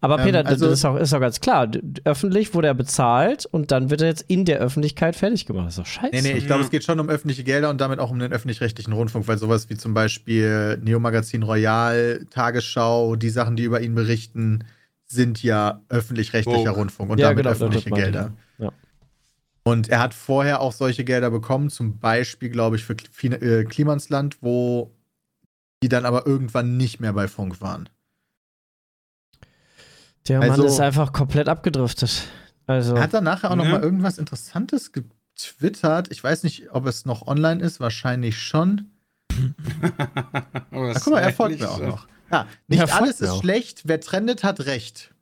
Aber Ähm, Peter, also- das ist auch, ist auch ganz klar. Öffentlich wurde er bezahlt und dann wird er jetzt in der Öffentlichkeit fertig gemacht. Das ist doch scheiße. Nee, nee, ich glaube, es geht schon um öffentliche Gelder und damit auch um den öffentlich-rechtlichen Rundfunk, weil sowas wie zum Beispiel Neo-Magazin Royal, Tagesschau, die Sachen, die über ihn berichten, sind ja öffentlich-rechtlicher Woke. Rundfunk und Ja, damit genau, öffentliche ich, Gelder. ja. Und er hat vorher auch solche Gelder bekommen, zum Beispiel, glaube ich, für äh, Klimansland, wo die dann aber irgendwann nicht mehr bei Funk waren. Der Mann Also- ist einfach komplett abgedriftet. Also, Er hat dann nachher auch noch Ja. mal irgendwas Interessantes getwittert. Ich weiß nicht, ob es noch online ist, wahrscheinlich schon. Ach, <laughs> guck mal, er folgt mir auch noch. Ja, nicht alles ist auch. schlecht. Wer trendet, hat recht.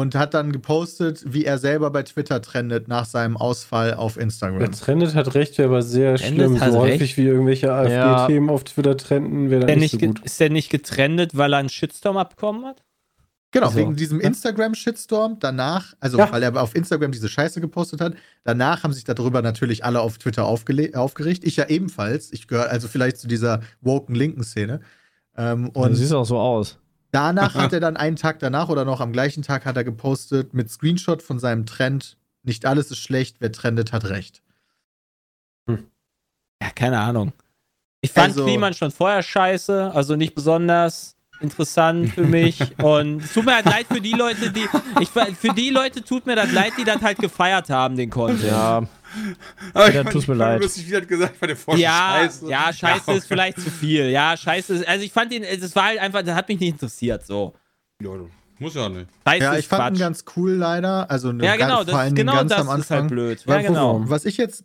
Und hat dann gepostet, wie er selber bei Twitter trendet nach seinem Ausfall auf Der Instagram. Trendet hat recht, wäre aber sehr Trendet schlimm. So recht. häufig wie irgendwelche AfD-Themen auf Twitter trenden, wäre Ist der dann nicht so gut. ist der nicht getrennt, weil er einen Shitstorm abbekommen hat? Genau, Also, wegen diesem Instagram-Shitstorm. Danach, also Ja. weil er auf Instagram diese Scheiße gepostet hat, danach haben sich darüber natürlich alle auf Twitter aufgeregt. Ich ja ebenfalls. Ich gehöre also vielleicht zu dieser woken linken Szene. Ähm, du und siehst auch so aus. Danach hat <laughs> er dann einen Tag danach oder noch am gleichen Tag hat er gepostet mit Screenshot von seinem Trend. Nicht alles ist schlecht, wer trendet, hat recht. Ja, keine Ahnung. Ich fand Also- Kliman schon vorher scheiße, also nicht besonders interessant für mich. <laughs> Und es tut mir halt leid für die Leute, die. Ich, für die Leute tut mir das leid, die das halt gefeiert haben, den Content. Ja, Aber Ja, ich tut's mir leid. lustig, wie gesagt hat, der Forscher Ja, Scheiße. ja, Scheiße Ja, ist vielleicht zu viel. Ja, Scheiße ist. Also ich fand den, es war halt einfach, das hat mich nicht interessiert. So. Ja, muss ja nicht. Scheiße Ja, ist ich fand ihn Quatsch. ganz cool leider. Also ja, genau, ganz, vor das, allen Dingen genau ganz das am ist Anfang. halt blöd. Ja, genau. Was ich jetzt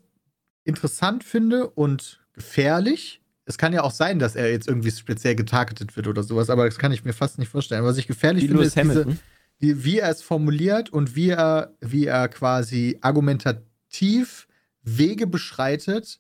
interessant finde und gefährlich, es kann ja auch sein, dass er jetzt irgendwie speziell getargetet wird oder sowas, aber das kann ich mir fast nicht vorstellen. Was ich gefährlich Wie finde, Lewis ist diese, Hamilton. die, wie er es formuliert und wie er, wie er quasi argumentativ Wege beschreitet,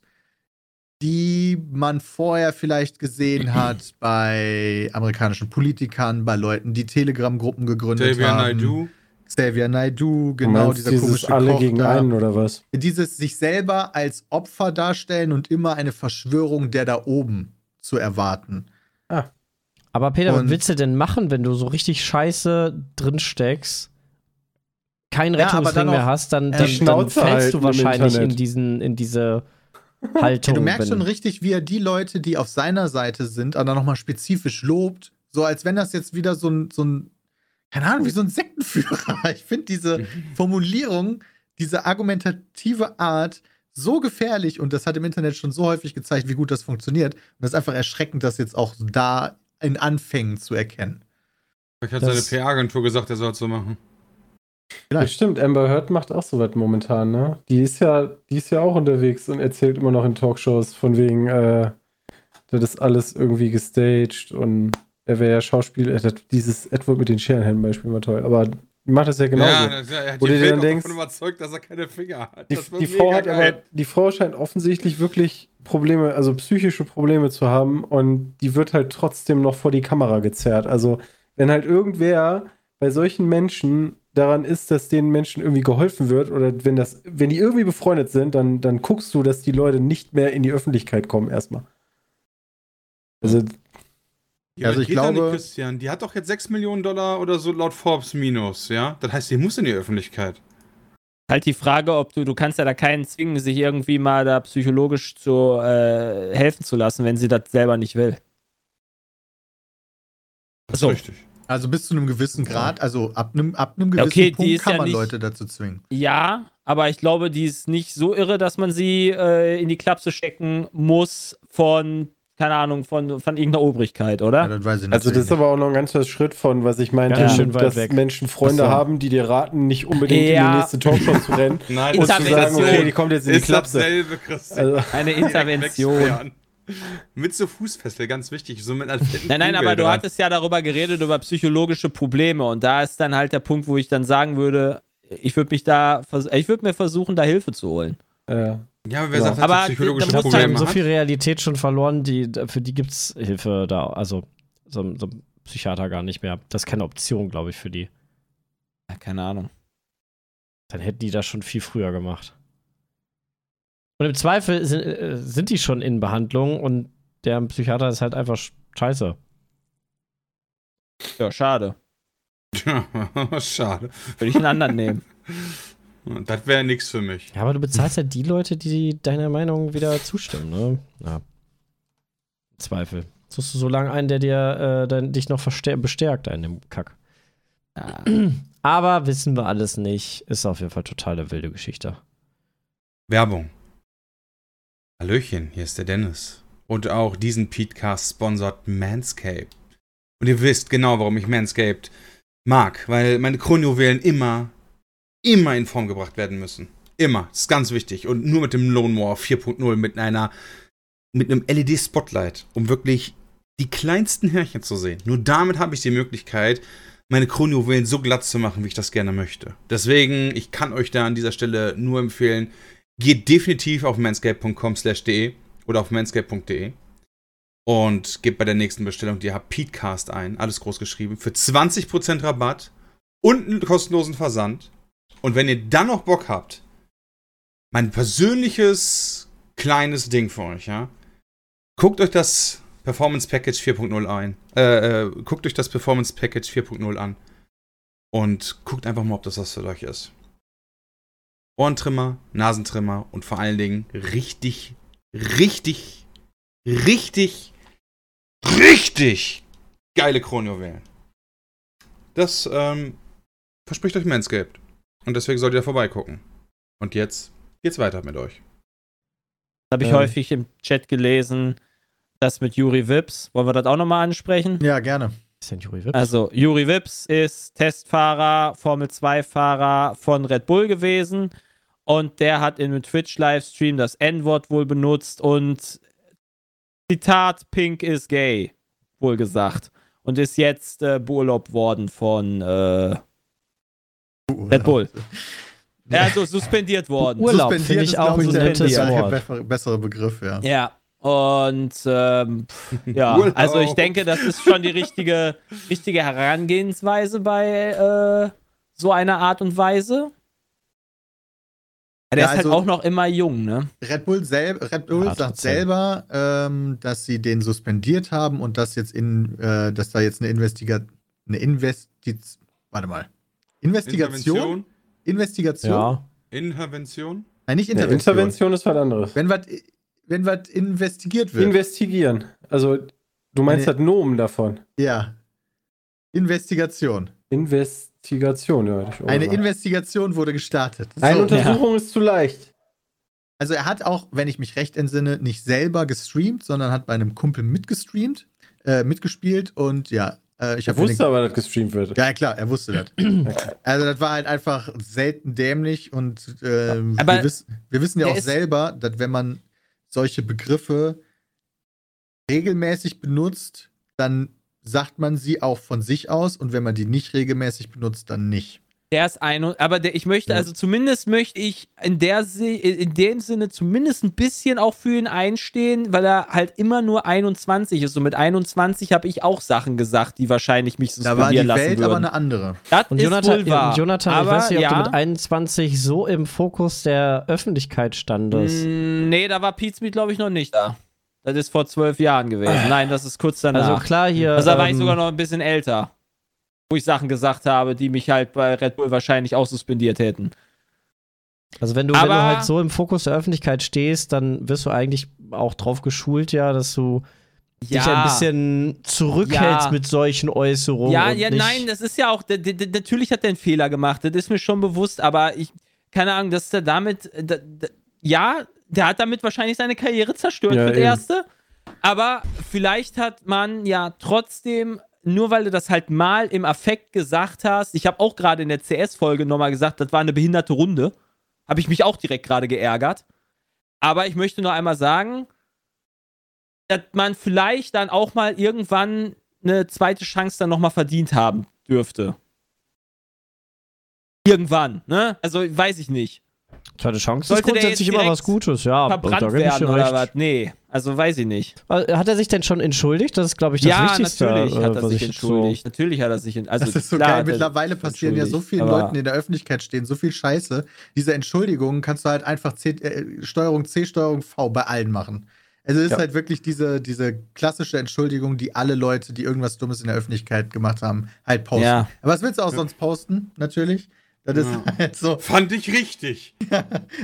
die man vorher vielleicht gesehen <clears throat> hat bei amerikanischen Politikern, bei Leuten, die Telegram-Gruppen gegründet Xavier haben. Naidoo. Xavier Naidoo, Du genau, meinst dieser dieses komische alle Koch gegen da. einen oder was? Dieses sich selber als Opfer darstellen und immer eine Verschwörung der da oben zu erwarten. aber Peter, Und- was willst du denn machen, wenn du so richtig scheiße drin steckst? Kein Ja, aber Rettungsring dann mehr hast, dann, äh, dann, dann fällst du wahrscheinlich in, diesen, in diese Ja, Haltung. du merkst schon richtig, wie er die Leute, die auf seiner Seite sind, aber nochmal spezifisch lobt. So als wenn das jetzt wieder so ein, so ein keine Ahnung, wie so ein Sektenführer. <laughs> Ich finde diese. Formulierung, diese argumentative Art so gefährlich und das hat im Internet schon so häufig gezeigt, wie gut das funktioniert. Und das ist einfach erschreckend, das jetzt auch da in Anfängen zu erkennen. Ich hat Das- seine PR-Agentur gesagt, er soll es so machen. Das stimmt, Amber Heard macht auch so was momentan, ne? Die ist ja, die ist ja auch unterwegs und erzählt immer noch in Talkshows von wegen, äh, das ist alles irgendwie gestaged und er wäre ja Schauspieler, äh, dieses Edward mit den Scherenhänden Beispiel war toll, aber die macht das ja genauso. Ja, das, ja, hat Wo die du dir dann denkst- davon überzeugt, dass er keine Finger hat. Die, die, Frau hat geil. aber, die Frau scheint offensichtlich wirklich Probleme, also psychische Probleme zu haben und die wird halt trotzdem noch vor die Kamera gezerrt. Also, wenn halt irgendwer bei solchen Menschen daran ist, dass den Menschen irgendwie geholfen wird oder wenn das, wenn die irgendwie befreundet sind, dann, dann guckst du, dass die Leute nicht mehr in die Öffentlichkeit kommen erstmal. Also, Ja, Also ich glaube, Christian, die hat doch jetzt 6 Millionen Dollar oder so laut Forbes minus, ja? Das heißt, die muss in die Öffentlichkeit. Halt die Frage, ob du, du kannst ja da keinen zwingen, sich irgendwie mal da psychologisch zu äh, helfen zu lassen, wenn sie das selber nicht will. Das So. ist richtig. Also bis zu einem gewissen Grad, also ab einem, ab einem gewissen Okay, die Punkt ist kann ja man nicht- Leute dazu zwingen. Ja, aber ich glaube, die ist nicht so irre, dass man sie äh, in die Klapse stecken muss von, keine Ahnung, von, von irgendeiner Obrigkeit, Ja, oder? das weiß ich also das ist aber auch noch ein ganzer Schritt von, was ich meinte, weit dass weg. Menschen Freunde so. haben, die dir raten, nicht unbedingt in Ja. die nächste Talkshow zu rennen <laughs> Nein, und zu sagen, okay, die kommt jetzt in die Klapse. dasselbe, Christian. Also, Eine Intervention. <laughs> Mit so Fußfessel, ganz wichtig. So mit einer Nein, nein, Kugel aber du dran. hattest ja darüber geredet, über psychologische Probleme. Und da ist dann halt der Punkt, wo ich dann sagen würde, ich würde mich da, ich würde mir versuchen, da Hilfe zu holen. äh, Ja, aber wer Ja. sagt, dass Aber psychologische da muss Die halt haben Probleme so viel Realität schon verloren, die, für die gibt es Hilfe da. Also so, so ein Psychiater gar nicht mehr. Das ist keine Option, glaube ich, für die. Ja, keine Ahnung. Dann hätten die das schon viel früher gemacht. Und im Zweifel sind, äh, sind die schon in Behandlung und der Psychiater ist halt einfach sch- scheiße. Ja, schade. <laughs> Schade. Würde ich einen anderen nehmen. <laughs> Das wäre nichts für mich. Ja, aber du bezahlst ja die Leute, die deiner Meinung wieder zustimmen, ne? Ja. Zweifel. Suchst du so lange einen, der dir äh, dann, dich noch bestärkt in dem Kack. Ja. Aber wissen wir alles nicht. Ist auf jeden Fall totale wilde Geschichte. Werbung. Hallöchen, hier ist der Dennis. Und auch diesen Podcast sponsert Manscaped. Und ihr wisst genau, warum ich Manscaped mag, weil meine Kronjuwelen immer, immer in Form gebracht werden müssen. Immer. Das ist ganz wichtig. Und nur mit dem Lone War 4.0, mit einer, mit einem LED-Spotlight, um wirklich die kleinsten Härchen zu sehen. Nur damit habe ich die Möglichkeit, meine Kronjuwelen so glatt zu machen, wie ich das gerne möchte. Deswegen, ich kann euch da an dieser Stelle nur empfehlen, geht definitiv auf manscape.com/de oder auf manscape.de und gebt bei der nächsten Bestellung die Petecast ein, alles groß geschrieben, für 20% Rabatt und einen kostenlosen Versand. Und wenn ihr dann noch Bock habt, mein persönliches kleines Ding für euch, ja, guckt euch das Performance Package 4.0 ein, äh, äh, guckt euch das Performance Package 4.0 an und guckt einfach mal, ob das was für euch ist. Ohrentrimmer, Nasentrimmer und vor allen Dingen richtig, richtig, richtig, richtig geile Kronjuwelen. Das ähm, verspricht euch Manscaped. Und deswegen solltet ihr vorbeigucken. Und jetzt geht's weiter mit euch. Habe ich Ähm. häufig im Chat gelesen, das mit Juri Wips. Wollen wir das auch nochmal ansprechen? Ja, gerne. Ist denn Juri Wips? Also, Juri Wips ist Testfahrer, Formel 2-Fahrer von Red Bull gewesen. Und der hat in einem Twitch-Livestream das N-Wort wohl benutzt und Zitat, Pink is gay, wohl gesagt. Und ist jetzt äh, beurlaubt worden von äh, Red Bull. Also suspendiert worden. Urlaub Suspendiert finde ich ist, auch ein nettes Wort. bessere- Begriff, ja. Ja. Und ähm, pff, ja, Urlaub. also ich denke, das ist schon die richtige, richtige Herangehensweise bei äh, so einer Art und Weise. Der Ja, ist halt also- auch noch immer jung, ne? Red Bull, sel Red Bull Ja, sagt selber, ähm, dass sie den suspendiert haben und dass jetzt in, äh, dass da jetzt eine Investiga eine Investiz warte mal. Investigation? Investigation? ja. Intervention? Nein, nicht ja, Intervention. Intervention ist was anderes. Wenn was wenn was investigiert wird. Investigieren. Also, du meinst Eine- das Nomen davon. ja. Investigation. Investigation, ja. Eine gesagt. Investigation wurde gestartet. Eine So. Untersuchung ist zu leicht. Also er hat auch, wenn ich mich recht entsinne, nicht selber gestreamt, sondern hat bei einem Kumpel mitgestreamt, äh, mitgespielt und ja, äh, ich habe wusste aber, dass gestreamt wird. Ja, klar, er wusste das. <clears throat> also, das war halt einfach selten dämlich und Aber wir, wiss, wir wissen ja auch selber, dass wenn man solche Begriffe regelmäßig benutzt, dann sagt man sie auch von sich aus und wenn man die nicht regelmäßig benutzt, dann nicht. Der ist ein, aber der, ich möchte, Ja. also zumindest möchte ich in der in dem Sinne zumindest ein bisschen auch für ihn einstehen, weil er halt immer nur 21 ist. Und mit 21 habe ich auch Sachen gesagt, die wahrscheinlich mich Da war die suspendieren lassen Welt aber würden. eine andere. Das Und ist Jonathan, wohl wahr. Jonathan aber, ich weiß nicht, ob ja, du mit 21 so im Fokus der Öffentlichkeit standest. Mm, Nee, da war Pete Smith, glaube ich, noch nicht da. Das ist vor zwölf Jahren gewesen. <sighs> Nein, das ist kurz danach. Also klar hier. Also da war ich ähm, sogar noch ein bisschen älter. Wo ich Sachen gesagt habe, die mich halt bei Red Bull wahrscheinlich auch suspendiert hätten. Also wenn du, wenn du Aber- halt so im Fokus der Öffentlichkeit stehst, dann wirst du eigentlich auch drauf geschult, ja, dass du dich ein bisschen zurückhältst Ja. mit solchen Äußerungen. Ja, ja, nein, das ist ja auch, natürlich hat er einen Fehler gemacht, das ist mir schon bewusst, aber ich, keine Ahnung, dass er damit, ja, der hat damit wahrscheinlich seine Karriere zerstört Ja, für das eben. Erste, aber vielleicht hat man ja trotzdem, nur weil du das halt mal im Affekt gesagt hast, ich habe auch gerade in der CS-Folge nochmal gesagt, das war eine behinderte Runde, habe ich mich auch direkt gerade geärgert, aber ich möchte nur einmal sagen, dass man vielleicht dann auch mal irgendwann eine zweite Chance dann nochmal verdient haben dürfte. Irgendwann, ne? Also weiß ich nicht. Zweite Chance Sollte ist grundsätzlich immer was Gutes, ja. Verbrannt da werden oder was? Nee, also weiß ich nicht. Hat er sich denn schon entschuldigt? Das ist, glaube ich, das ja, Wichtigste. natürlich äh, hat er sich entschuldigt. Natürlich hat er sich entschuldigt. Also, das ist so klar geil. er Mittlerweile passieren ja so vielen Leuten, die in der Öffentlichkeit stehen, so viel Scheiße. Diese Entschuldigungen kannst du halt einfach C, äh, Steuerung C, Steuerung V bei allen machen. Also es ist Ja. halt wirklich diese, diese klassische Entschuldigung, die alle Leute, die irgendwas Dummes in der Öffentlichkeit gemacht haben, halt posten. Ja. Aber was willst du auch sonst posten, natürlich? Das ist Ja. halt so. Fand ich richtig.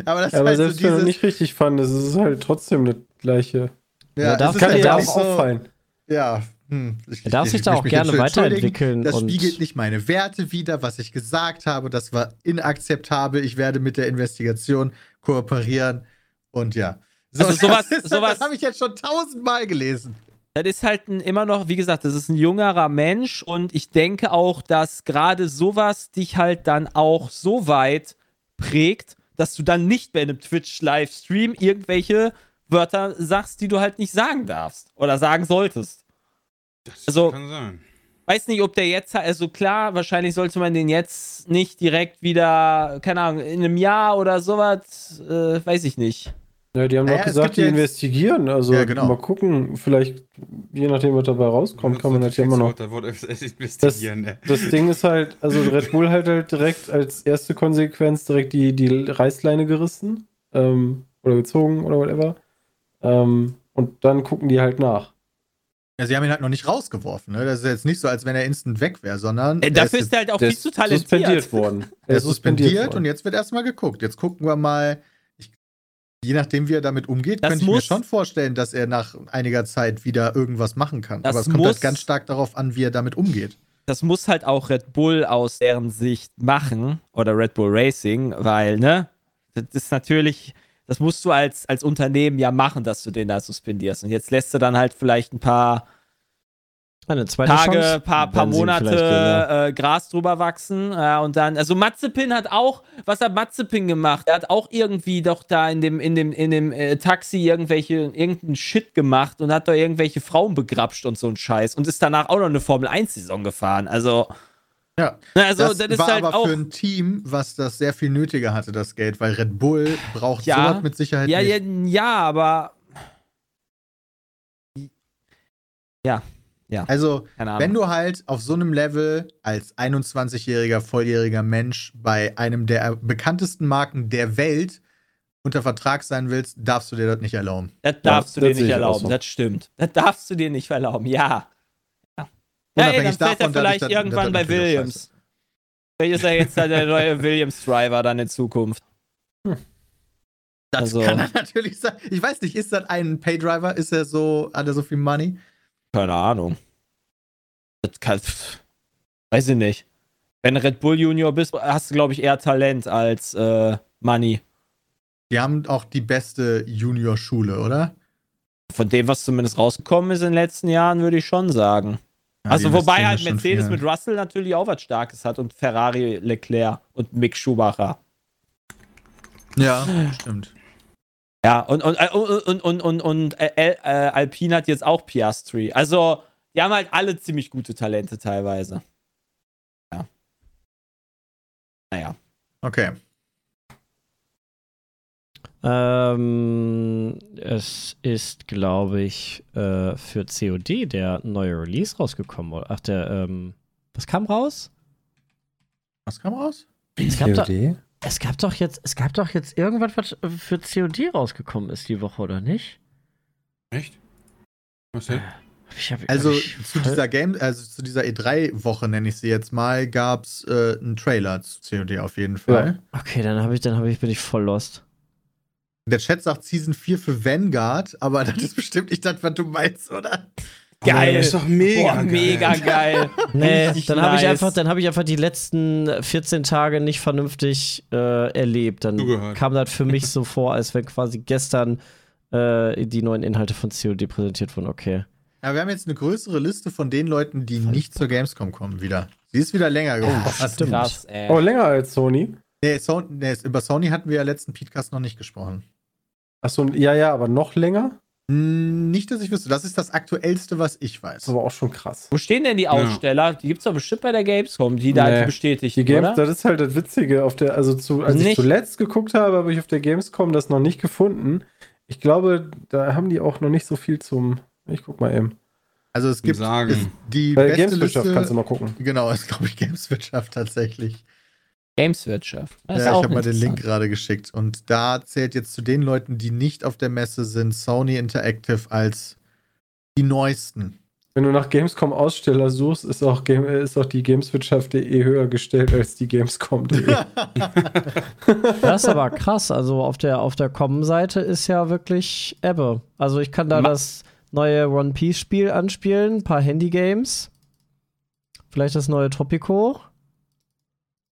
Aber das Ja, aber halt selbst so wenn du dieses. nicht richtig fandest, ist es halt trotzdem das gleiche. Ja, es darf- Kann Ja, auch wirklich so- auffallen. Ja. Hm, ich, Er darf ich- sich ich da auch gerne weiterentwickeln Das und- spiegelt nicht meine Werte wider, was ich gesagt habe. Das war inakzeptabel. Ich werde mit der Investigation kooperieren. Und ja. So, Also sowas- <laughs> das, sowas- das habe ich jetzt schon tausendmal gelesen. Das ist halt ein, immer noch, wie gesagt, das ist ein jüngerer Mensch und ich denke auch, dass gerade sowas dich halt dann auch so weit prägt, dass du dann nicht bei einem Twitch-Livestream irgendwelche Wörter sagst, die du halt nicht sagen darfst oder sagen solltest. Das Also- kann sein. Weiß nicht, ob der jetzt, also klar, wahrscheinlich sollte man den jetzt nicht direkt wieder, keine Ahnung, in einem Jahr oder sowas, äh, weiß ich nicht. Ja, die haben Naja, doch gesagt, die jetzt- investigieren. Also Ja, genau. mal gucken, vielleicht, je nachdem, was dabei rauskommt, kann man das ja immer noch. Da wurde es investigieren, ne? Das Ding ist halt, also Red Bull hat halt direkt als erste Konsequenz direkt die, die Reißleine gerissen ähm, oder gezogen oder whatever. Ähm, und dann gucken die halt nach. Ja, sie haben ihn halt noch nicht rausgeworfen. Ne? Das ist jetzt nicht so, als wenn er instant weg wäre, sondern Äh, er dafür ist, ist er halt auch viel ist zu talentiert. suspendiert worden. er ist suspendiert worden. und jetzt wird erstmal geguckt. Jetzt gucken wir mal. Je nachdem, wie er damit umgeht, Das könnte ich mir schon vorstellen, dass er nach einiger Zeit wieder irgendwas machen kann. Aber es kommt halt ganz stark darauf an, wie er damit umgeht. das muss halt auch Red Bull aus deren Sicht machen oder Red Bull Racing, weil, ne, das ist natürlich, das musst du als, als Unternehmen ja machen, dass du den da suspendierst. Und jetzt lässt du dann halt vielleicht ein paar Eine zweite Tage, Chance paar, paar Monate ja. äh, Gras drüber wachsen. Ja, und dann, also Matzepin hat auch, was hat Matzepin gemacht? Er hat auch irgendwie doch da in dem, in dem, in dem äh, Taxi irgendwelche, irgendeinen Shit gemacht und hat da irgendwelche Frauen begrapscht und so ein Scheiß und ist danach auch noch eine Formel-1-Saison gefahren. Also, Ja. also das, das, ist war halt aber auch. für ein Team, was das sehr viel nötiger hatte, das Geld, weil Red Bull braucht Ja. sowas mit Sicherheit Ja, ja, nicht. ja, aber. Also, Keine Ahnung. wenn du halt auf so einem Level als 21-jähriger, volljähriger Mensch bei einem der bekanntesten Marken der Welt unter Vertrag sein willst, darfst du dir das nicht erlauben. das darfst Ja, du dir das sehe nicht erlauben, so. das stimmt. Das darfst du dir nicht erlauben, ja. Ja, ey, Unabhängig dann fällt er davon, vielleicht dass- irgendwann bei das Williams. Vielleicht ist er jetzt der neue <laughs> Williams-Driver dann in Zukunft. Das Also- kann er <laughs> natürlich sein. Ich weiß nicht, ist das ein Paydriver? Ist er so, hat er so viel Money? Keine Ahnung. Das kann, weiß ich nicht. Wenn Red Bull Junior bist, hast du, glaube ich, eher Talent als äh, Money. Die haben auch die beste Junior-Schule, oder? Von dem, was zumindest rausgekommen ist in den letzten Jahren, würde ich schon sagen. Ja, also wobei halt Mercedes mit Russell natürlich auch was Starkes hat und Ferrari Leclerc und Mick Schumacher. Ja, stimmt. Ja, und, und, äh, und, und, und, und äh, äh, Alpine hat jetzt auch Piastri. Also, die haben halt alle ziemlich gute Talente teilweise. naja. Okay. Ähm, es ist, glaube ich, äh, für COD der neue Release rausgekommen. oder? Ach, der, ähm, was kam raus? Was kam raus? Es gab, doch, COD? Es gab doch jetzt, es gab doch jetzt irgendwas, was für COD rausgekommen ist die Woche, oder nicht? Echt? Was denn? Ich hab, Also ich, zu dieser Game, also zu dieser E3-Woche, nenne ich sie jetzt mal, gab es äh, einen Trailer zu COD auf jeden Fall. Okay, dann habe ich, dann habe ich, bin ich voll lost. Der Chat sagt Season 4 für Vanguard, aber <laughs> das ist bestimmt nicht das, was du meinst, oder? Geil. Das ist doch mega Boah, geil. mega geil. <laughs> Nee, Richtig dann habe ich nice. einfach, dann habe ich einfach die letzten 14 Tage nicht vernünftig äh, erlebt. Dann Zugehört. kam das für mich <laughs> so vor, als wenn quasi gestern äh, die neuen Inhalte von COD präsentiert wurden. Okay. Ja, wir haben jetzt eine größere Liste von den Leuten, die nicht zur Gamescom kommen wieder. Sie ist wieder länger geworden. stimmt. Krass, ey. Oh, länger als Sony. nee, Sony, nee, über Sony hatten wir ja letzten Podcast noch nicht gesprochen. Achso, ja, ja, aber noch länger? Nicht, dass ich wüsste. Das ist das aktuellste, was ich weiß. Das ist aber auch schon krass. Wo stehen denn die Aussteller? Die gibt's doch bestimmt bei der Gamescom, die da Nee. halt bestätigt, Die Games, oder? das ist halt das Witzige. Auf der, also zu, als ich Nicht. zuletzt geguckt habe, habe ich auf der Gamescom das noch nicht gefunden. Ich glaube, da haben die auch noch nicht so viel zum. Ich guck mal eben. Also es gibt Sagen. ist die Bei beste Gameswirtschaft Liste. kannst du mal gucken. Genau, <laughs> ist glaube ich Gameswirtschaft tatsächlich. Gameswirtschaft. Ja, ich habe mal den Link gerade geschickt. Und da zählt jetzt zu den Leuten, die nicht auf der Messe sind, Sony Interactive als die neuesten. Wenn du nach Gamescom Aussteller suchst, ist auch, Game, ist auch die Gameswirtschaft.de höher gestellt als die Gamescom.de. <laughs> Das ist aber krass. Also auf der, auf der Com-Seite ist ja wirklich Ebbe. Also ich kann da Ma- das neue One Piece-Spiel anspielen, ein paar Handy-Games. Vielleicht das neue Topico.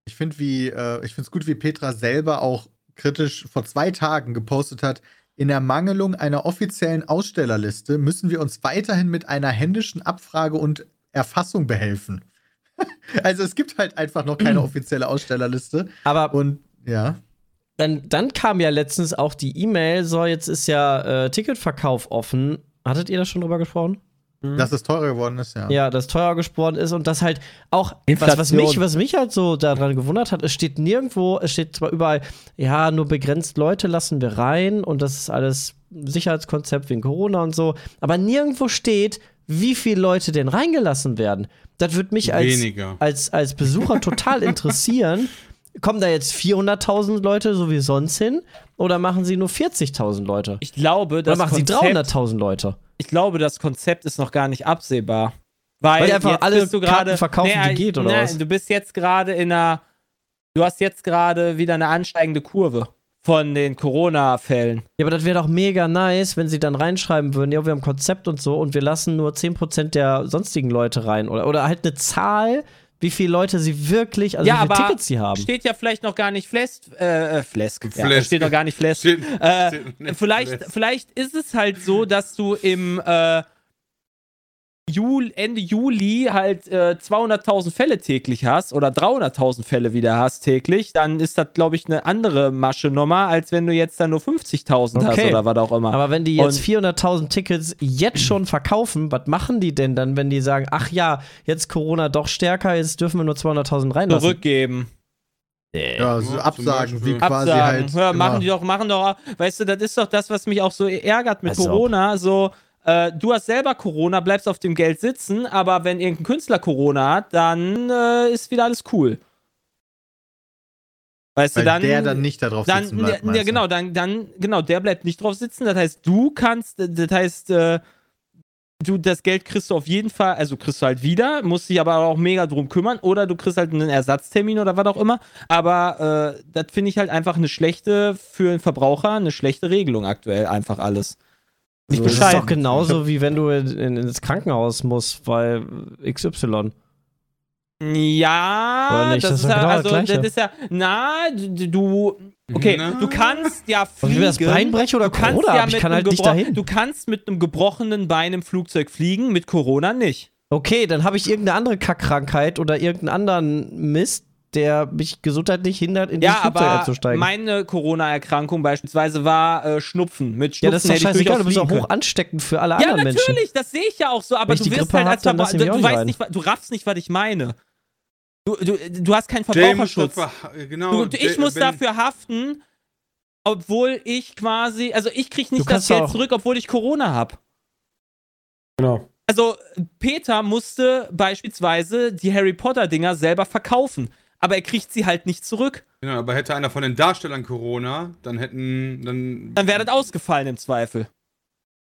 Ich finde wie, äh, ich finde es gut, wie Petra selber auch kritisch vor zwei Tagen gepostet hat. In Ermangelung einer offiziellen Ausstellerliste müssen wir uns weiterhin mit einer händischen Abfrage und Erfassung behelfen. <laughs> also es gibt halt einfach noch keine <clears throat> offizielle Ausstellerliste. Aber Und ja. dann, dann kam ja letztens auch die E-Mail, so jetzt ist ja äh, Ticketverkauf offen. Hattet ihr da schon drüber gesprochen? Dass es teurer geworden ist, ja. Ja, dass teuer gesprochen ist und das halt auch, was, was, mich, was mich halt so daran gewundert hat, es steht nirgendwo, es steht zwar überall, ja, nur begrenzt Leute lassen wir rein und das ist alles Sicherheitskonzept wegen Corona und so, aber nirgendwo steht, wie viele Leute denn reingelassen werden. Das würde mich als, Weniger. als, als Besucher <laughs> total interessieren. Kommen da jetzt 400.000 Leute so wie sonst hin oder machen sie nur 40.000 Leute? Ich glaube, Oder das machen sie Konzept, 300.000 Leute? ich glaube, das Konzept ist noch gar nicht absehbar. Weil, Weil die einfach jetzt alle bist du gerade verkaufen, die Nee, geht, oder nein, was? Du bist jetzt gerade in einer. Du hast jetzt gerade wieder eine ansteigende Kurve von den Corona-Fällen. Ja, aber das wäre doch mega nice, wenn sie dann reinschreiben würden, ja, wir haben ein Konzept und so und wir lassen nur 10% der sonstigen Leute rein. Oder, oder halt eine Zahl, wie viele Leute sie wirklich, also ja, wie viele aber Tickets sie haben. steht ja vielleicht noch gar nicht Flesk. Äh, äh, Flesk. Ja, Flesk. steht noch gar nicht Flesk. Steht- Äh, steht nicht vielleicht, Flesk. vielleicht ist es halt so, dass du im äh, Jul Ende Juli halt äh, 200.000 Fälle täglich hast oder 300.000 Fälle wieder hast täglich, dann ist das, glaube ich, eine andere Masche Nummer, als wenn du jetzt dann nur 50.000 hast Okay. oder was auch immer. Aber wenn die jetzt Und- 400.000 Tickets jetzt schon verkaufen, was machen die denn dann, wenn die sagen, ach ja, jetzt Corona doch stärker, jetzt dürfen wir nur 200.000 reinlassen? Zurückgeben. Ja, so Absagen, wie quasi Absagen. halt. ja, machen die doch, machen doch, weißt du, das ist doch das, was mich auch so ärgert mit Als ob. Corona. So, äh, du hast selber Corona, bleibst auf dem Geld sitzen, aber wenn irgendein Künstler Corona hat, dann äh, ist wieder alles cool. Weißt weil du, dann. der dann nicht darauf dann, sitzen bleibt. du? genau, dann, dann, genau, der bleibt nicht drauf sitzen. Das heißt, du kannst, das heißt, äh, du, das Geld kriegst du auf jeden Fall, also kriegst du halt wieder, musst dich aber auch mega drum kümmern oder du kriegst halt einen Ersatztermin oder was auch immer. Aber äh, das finde ich halt einfach eine schlechte, für den Verbraucher, eine schlechte Regelung aktuell, einfach alles. Nicht das ist doch genauso, wie wenn du in, in, ins Krankenhaus musst, weil XY. Ja, Oder nicht? das, Das ist ja, genau also, das Gleiche. das ist ja, na, du, okay, Na. du kannst ja Und fliegen. wie das Beinbrechen oder Du kannst Corona ja ich mit kann halt nicht dahin. Du kannst mit einem gebrochenen Bein im Flugzeug fliegen, mit Corona nicht. Okay, dann habe ich irgendeine andere Kackkrankheit oder irgendeinen anderen Mist, der mich gesundheitlich hindert, in Ja, dieses Flugzeug aber einzusteigen. meine Corona-Erkrankung beispielsweise war äh, Schnupfen. Mit Schnupfen ja, das ist doch scheißegal, du bist fliegen hoch ansteckend für alle. Ja, anderen Menschen. natürlich, das sehe ich ja auch so, aber du die wirst halt als dann Verbra lassen die du, auch du nicht weißt nicht, du raffst nicht, was ich meine. Du, du, du hast keinen Verbraucherschutz. dafür- genau, Du, ich Jay- muss dafür haften, obwohl ich quasi, also ich krieg nicht das Geld auch- zurück, obwohl ich Corona habe. Genau. Also Peter musste beispielsweise die Harry Potter Dinger selber verkaufen, aber er kriegt sie halt nicht zurück. Genau, aber hätte einer von den Darstellern Corona, dann hätten. Dann, Dann wäre das ausgefallen im Zweifel.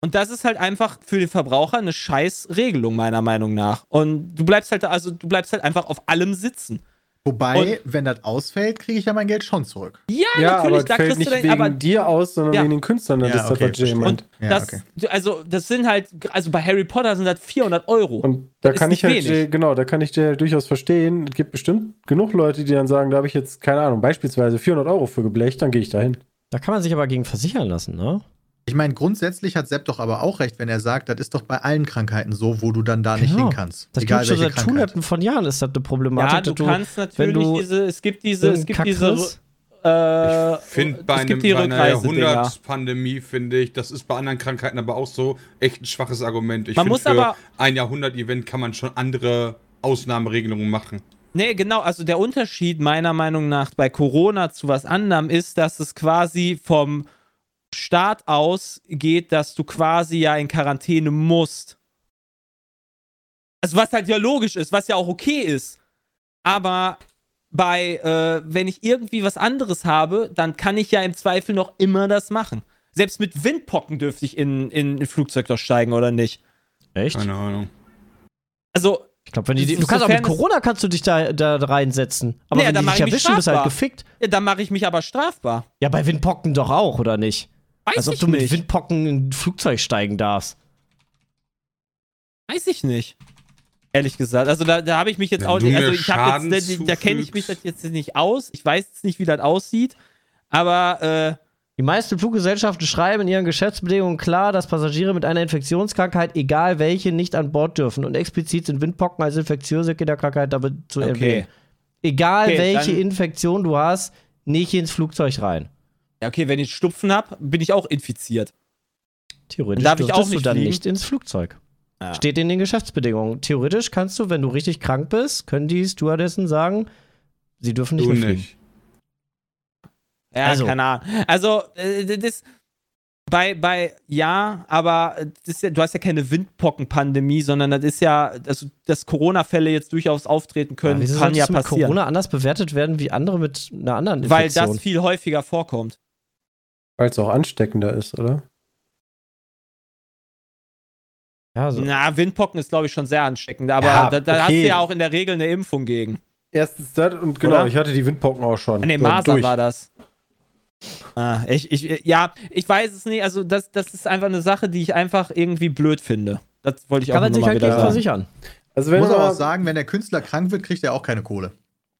Und das ist halt einfach für den Verbraucher eine scheiß Regelung, meiner Meinung nach. Und du bleibst halt, also du bleibst halt einfach auf allem sitzen. Wobei, wenn das ausfällt, kriege ich ja mein Geld schon zurück. Ja, Ja, natürlich, aber da es fällt kriegst nicht du dann, wegen aber dir aus, sondern Ja. wegen den Künstlern. Das Ja, ist okay, das, was Jay meint. Ja, das, okay. also das sind halt, also bei Harry Potter sind das 400 Euro. Und da Das kann ich halt. Jay, genau, da kann ich Jay durchaus verstehen. Es gibt bestimmt genug Leute, die dann sagen, da habe ich jetzt, keine Ahnung, beispielsweise 400 Euro für geblecht, dann gehe ich dahin. Da kann man sich aber gegen versichern lassen, ne? Ich meine, grundsätzlich hat Sepp doch aber auch recht, wenn er sagt, das ist doch bei allen Krankheiten so, wo du dann da nicht Genau. hin kannst. Das Egal gibt schon seit hunderten von Jahren ist das eine Problematik. ja, du dass kannst wenn natürlich du diese, es gibt diese, es gibt Kack diese, ich äh, finde bei, es einem, gibt die bei einer Rückreisedinger. Jahrhundertpandemie, finde ich, das ist bei anderen Krankheiten aber auch so echt ein schwaches Argument. Ich Man find, muss für aber- ein Jahrhundert-Event kann man schon andere Ausnahmeregelungen machen. Nee, genau, also der Unterschied meiner Meinung nach bei Corona zu was anderem ist, dass es quasi vom Start aus geht, dass du quasi ja in Quarantäne musst. Also was halt ja logisch ist, was ja auch okay ist. Aber bei, äh, wenn ich irgendwie was anderes habe, dann kann ich ja im Zweifel noch immer das machen. Selbst mit Windpocken dürfte ich in, in ein Flugzeug doch steigen, oder nicht? Echt? Keine Ahnung. Also, Ich glaube, wenn die, du kannst auch mit Corona kannst du dich da, da reinsetzen. Aber Nee, wenn dann die dich ich mich erwischen, bist du halt strafbar. gefickt. ja, dann mache ich mich aber strafbar. Ja, bei Windpocken doch auch, oder nicht? Weiß Als ob ich du mit nicht. Windpocken in ein Flugzeug steigen darfst. Weiß ich nicht. Ehrlich gesagt. Also da, da habe ich mich jetzt Wenn auch nicht. Also ich habe jetzt, da, da kenne ich mich jetzt nicht aus. Ich weiß jetzt nicht, wie das aussieht. Aber äh, Die meisten Fluggesellschaften schreiben in ihren Geschäftsbedingungen klar, dass Passagiere mit einer Infektionskrankheit, egal welche, nicht an Bord dürfen. Und explizit sind Windpocken als infektiöse Kinderkrankheit damit zu okay. erwähnen. Egal Okay, welche Infektion du hast, nicht ins Flugzeug rein. Ja, okay, wenn ich Schnupfen habe, bin ich auch infiziert. Theoretisch Darf ich auch du nicht dann fliegen? nicht ins Flugzeug. Ja. Steht in den Geschäftsbedingungen. Theoretisch kannst du, wenn du richtig krank bist, können die Stewardessen sagen, sie dürfen nicht Du mehr fliegen. nicht. Ja, Also. keine Ahnung. Also, äh, das. Bei, bei, ja, aber das ist ja, du hast ja keine Windpockenpandemie, sondern das ist ja, also, dass Corona-Fälle jetzt durchaus auftreten können, wieso kann ja du passieren. Corona anders bewertet werden wie andere mit einer anderen weil Infektion? das viel häufiger vorkommt. Weil es auch ansteckender ist, oder? ja, so. Na, Windpocken ist, glaube ich, schon sehr ansteckend, aber Ja, da, da hast okay. du ja auch in der Regel eine Impfung gegen. Erstens das und genau, Oder? ich hatte die Windpocken auch schon. Nee, So, Masern durch. war das. Ah, ich, ich, ja, ich weiß es nicht. Also, das, das ist einfach eine Sache, die ich einfach irgendwie blöd finde. Das wollte ich Kann auch man sich nochmal halt wieder sagen. versichern. Also Ich wenn muss aber er, auch sagen, wenn der Künstler krank wird, kriegt er auch keine Kohle.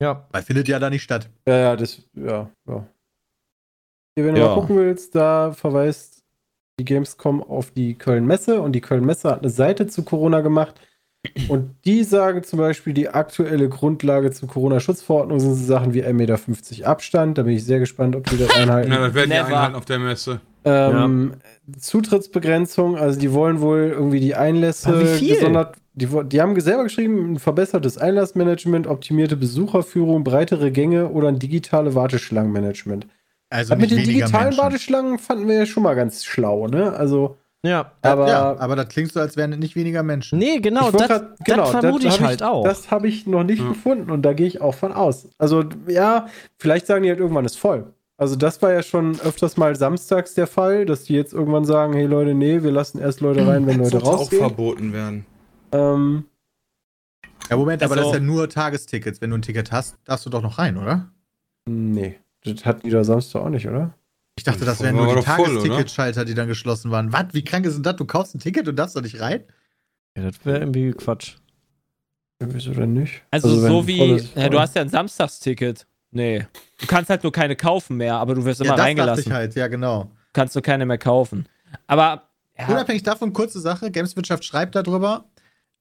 Ja. Weil findet ja da nicht statt. Ja, ja, das, ja, ja. Hier, wenn du Ja. mal gucken willst, da verweist die Gamescom auf die Köln-Messe und die Köln-Messe hat eine Seite zu Corona gemacht und die sagen zum Beispiel, die aktuelle Grundlage zur Corona-Schutzverordnung sind so Sachen wie 1,50 Meter Abstand. Da bin ich sehr gespannt, ob die das einhalten. <laughs> Ja, das werden die Never. einhalten auf der Messe. Ähm, Zutrittsbegrenzung, also die wollen wohl irgendwie die Einlässe Aber wie viel? gesondert. Die, die haben selber geschrieben, ein verbessertes Einlassmanagement, optimierte Besucherführung, breitere Gänge oder ein digitale Warteschlangenmanagement. Also Aber mit den digitalen Menschen. Warteschlangen fanden wir ja schon mal ganz schlau, ne? Also, Ja. aber. ja, aber das klingt so, als wären es nicht weniger Menschen. Nee, genau, ich das, grad- genau, das vermute ich hab halt auch. Das habe ich noch nicht Ja. gefunden und da gehe ich auch von aus. Also, ja, vielleicht sagen die halt irgendwann ist voll. Also, das war ja schon öfters mal samstags der Fall, dass die jetzt irgendwann sagen: hey Leute, nee, wir lassen erst Leute rein, wenn Das Leute sollte auch rausgehen. verboten werden. Ähm, Ja, Moment, aber das Also- ist ja nur Tagestickets. Wenn du ein Ticket hast, darfst du doch noch rein, oder? nee, das hatten die da Samstag auch nicht, oder? Ich dachte, das wären nur die? Tagesticketschalter, die dann geschlossen waren. Was? Wie krank ist denn das? Du kaufst ein Ticket und darfst doch nicht rein? Ja, das wäre irgendwie Quatsch. Wieso denn nicht? Also, Also so wie, ja, du hast ja ein Samstagsticket. Nee. Du kannst halt nur keine kaufen mehr, aber du wirst immer ja, das reingelassen. ich halt, ja, genau. Kannst du keine mehr kaufen. Aber, ja, Unabhängig davon, kurze Sache, Gameswirtschaft schreibt darüber,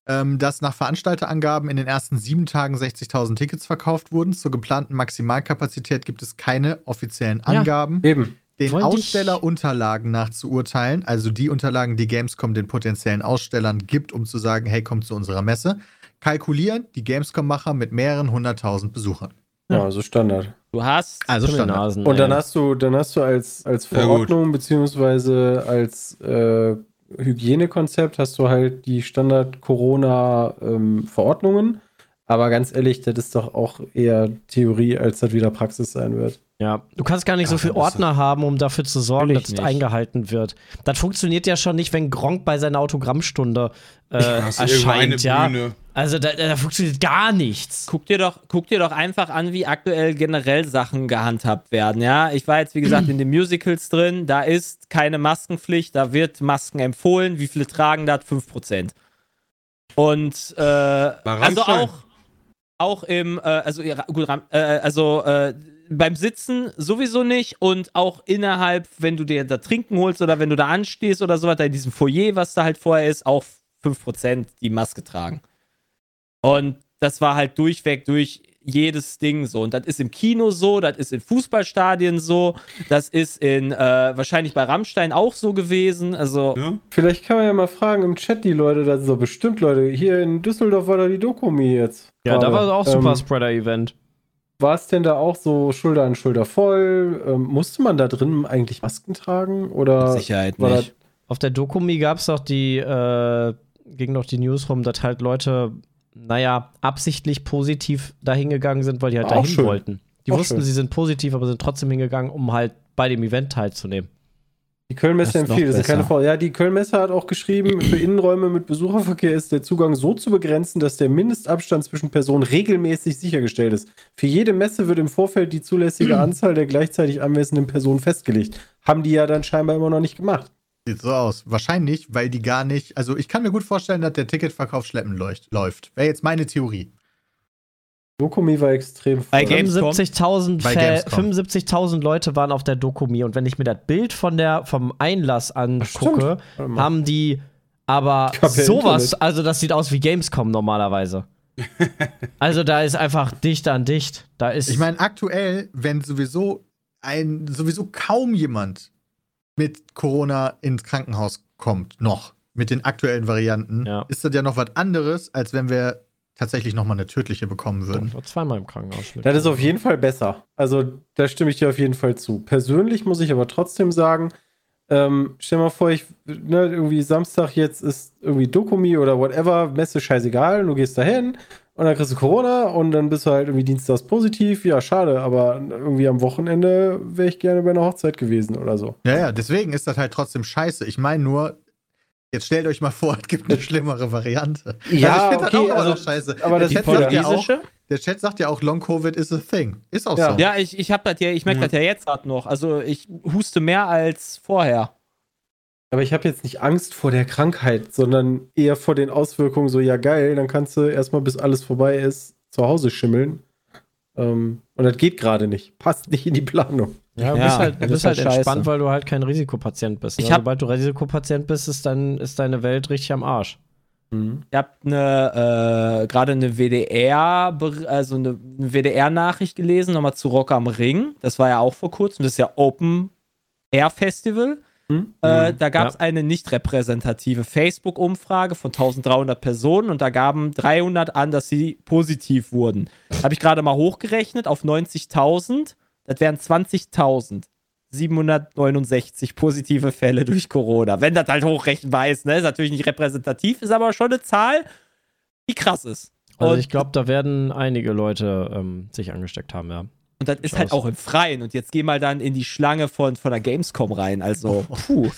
ähm, dass nach Veranstalterangaben in den ersten sieben Tagen 60.000 Tickets verkauft wurden. Zur geplanten Maximalkapazität gibt es keine offiziellen Ja. Angaben. Eben. Den Wollte Ausstellerunterlagen nach zu urteilen, also die Unterlagen, die Gamescom den potenziellen Ausstellern gibt, um zu sagen, hey, kommt zu unserer Messe, kalkulieren die Gamescom-Macher mit mehreren hunderttausend Besuchern. Ja, also Standard. Du hast Also Standard. Nasen, Und dann ey. hast du, dann hast du als, als Ja. Verordnung beziehungsweise als äh, Hygienekonzept hast du halt die Standard-Corona-Verordnungen. Aber ganz ehrlich, das ist doch auch eher Theorie, als das wieder Praxis sein wird. Ja, du kannst gar nicht so Ja, dann ist Ordner haben, um dafür zu sorgen, dass es nicht. eingehalten wird. Das funktioniert ja schon nicht, wenn Gronk bei seiner Autogrammstunde äh, erscheint, ja. Bühne. Also da, da funktioniert gar nichts. Guck dir, doch, guck dir doch einfach an, wie aktuell generell Sachen gehandhabt werden. Ja, ich war jetzt, wie gesagt, in den Musicals drin. Da ist keine Maskenpflicht, da wird Masken empfohlen. Wie viele tragen das? 5%. Und äh, also auch, auch im, äh, also, gut, äh, also äh, beim Sitzen sowieso nicht und auch innerhalb, wenn du dir da Trinken holst oder wenn du da anstehst oder sowas, da in diesem Foyer, was da halt vorher ist, auch 5% die Maske tragen. Und das war halt durchweg durch jedes Ding so. Und das ist im Kino so, das ist in Fußballstadien so, das ist in äh, wahrscheinlich bei Rammstein auch so gewesen. Also Ja? Vielleicht kann man ja mal fragen im Chat die Leute, da sind so bestimmt Leute. Hier in Düsseldorf war da die Dokumi jetzt. Ja, da war auch Ähm, Super Spreader Event. War es denn da auch so Schulter an Schulter voll? Ähm, musste man da drin eigentlich Masken tragen? Oder Sicherheit war nicht. Auf der Dokumi gab es doch die, äh, ging noch die News rum, dass halt Leute, naja, absichtlich positiv dahin gegangen sind, weil die halt Auch dahin schön. wollten. Die Auch wussten, schön. sie sind positiv, aber sind trotzdem hingegangen, um halt bei dem Event teilzunehmen. Die Kölnmesse empfiehlt, das ist keine. Frage. Ja, die Kölnmesse hat auch geschrieben, für Innenräume mit Besucherverkehr ist der Zugang so zu begrenzen, dass der Mindestabstand zwischen Personen regelmäßig sichergestellt ist. Für jede Messe wird im Vorfeld die zulässige <clears throat> Anzahl der gleichzeitig anwesenden Personen festgelegt. Haben die ja dann scheinbar immer noch nicht gemacht. Sieht so aus. Wahrscheinlich, weil die gar nicht. Also, ich kann mir gut vorstellen, dass der Ticketverkauf schleppend leucht, läuft. Wäre jetzt meine Theorie. Dokumi war extrem voll. 75.000 Bei Fa- Gamescom. 75.000 Leute waren auf der Dokumi und wenn ich mir das Bild von der, vom Einlass angucke, haben die aber <laughs> sowas, Internet. also das sieht aus wie Gamescom normalerweise. <laughs> also da ist einfach dicht an dicht. Da ist Ich meine, aktuell, wenn sowieso ein, sowieso kaum jemand mit Corona ins Krankenhaus kommt, noch, mit den aktuellen Varianten, Ja. ist das ja noch was anderes, als wenn wir tatsächlich noch mal eine tödliche bekommen würden. War zweimal im Krankenhaus. Das ist auf jeden Fall besser. Also, da stimme ich dir auf jeden Fall zu. Persönlich muss ich aber trotzdem sagen, ähm, stell mal vor, ich, ne, irgendwie Samstag jetzt ist irgendwie Dokumi oder whatever, Messe scheißegal, du gehst dahin und dann kriegst du Corona und dann bist du halt irgendwie dienstags positiv. Ja, schade, aber irgendwie am Wochenende wäre ich gerne bei einer Hochzeit gewesen oder so. Ja, ja, deswegen ist das halt trotzdem scheiße. Ich meine nur, jetzt stellt euch mal vor, <laughs> es gibt eine schlimmere Variante. Ja, also ich finde okay, das auch immer also- noch scheiße. aber das der, ist Chat sagt ja auch, der Chat sagt ja auch, Long Covid is a thing. Ist auch Ja. so. Ja, ich, ich hab das ja, ich merke Ja. das ja jetzt gerade noch. Also ich huste mehr als vorher. Aber ich habe jetzt nicht Angst vor der Krankheit, sondern eher vor den Auswirkungen so, ja geil, dann kannst du erstmal, bis alles vorbei ist, zu Hause schimmeln. Ähm, und das geht gerade nicht. Passt nicht in die Planung. Ja, du Ja, bist halt, du das bist ist halt halt entspannt, scheiße. weil du halt kein Risikopatient bist. Ich Also, hab- Sobald du Risikopatient bist, ist, dann, ist deine Welt richtig am Arsch. Ich habe eine, äh, gerade eine WDR, also eine, eine WDR-Nachricht gelesen, nochmal zu Rock am Ring. Das war ja auch vor kurzem. Das ist ja Open Air Festival. Hm? Äh, da gab es Ja. eine nicht repräsentative Facebook-Umfrage von 1300 Personen und da gaben 300 an, dass sie positiv wurden. Habe ich gerade mal hochgerechnet auf 90.000. Das wären 20.769 positive Fälle durch Corona. Wenn das halt hochrechenbar ist, ne? Ist natürlich nicht repräsentativ, ist aber schon eine Zahl, die krass ist. Also Und- ich glaube, da werden einige Leute ähm, sich angesteckt haben, ja. Und das ist Schau halt aus. auch im Freien. Und jetzt geh mal dann in die Schlange von, von der Gamescom rein. Also, puh,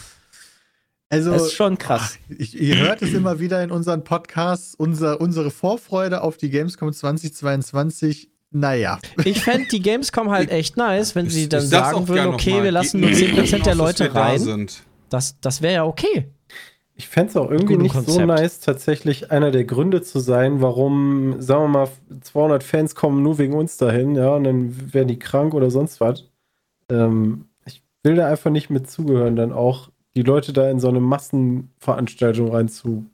Also, das ist schon krass. ich, ihr hört es immer wieder in unseren Podcasts, unser, unsere Vorfreude auf die Gamescom 2022. Naja, Ich fände die Gamescom halt echt nice, wenn sie dann sagen würden, okay, wir lassen nur Geht 10% nicht der Leute rein. sind. Das, das wäre ja okay. Ich fände es auch irgendwie nicht so Konzept. nice, tatsächlich einer der Gründe zu sein, warum, sagen wir mal, 200 Fans kommen nur wegen uns dahin, ja, und dann werden die krank oder sonst was. Ähm, ich will da einfach nicht mit zugehören, dann auch die Leute da in so eine Massenveranstaltung reinzubringen.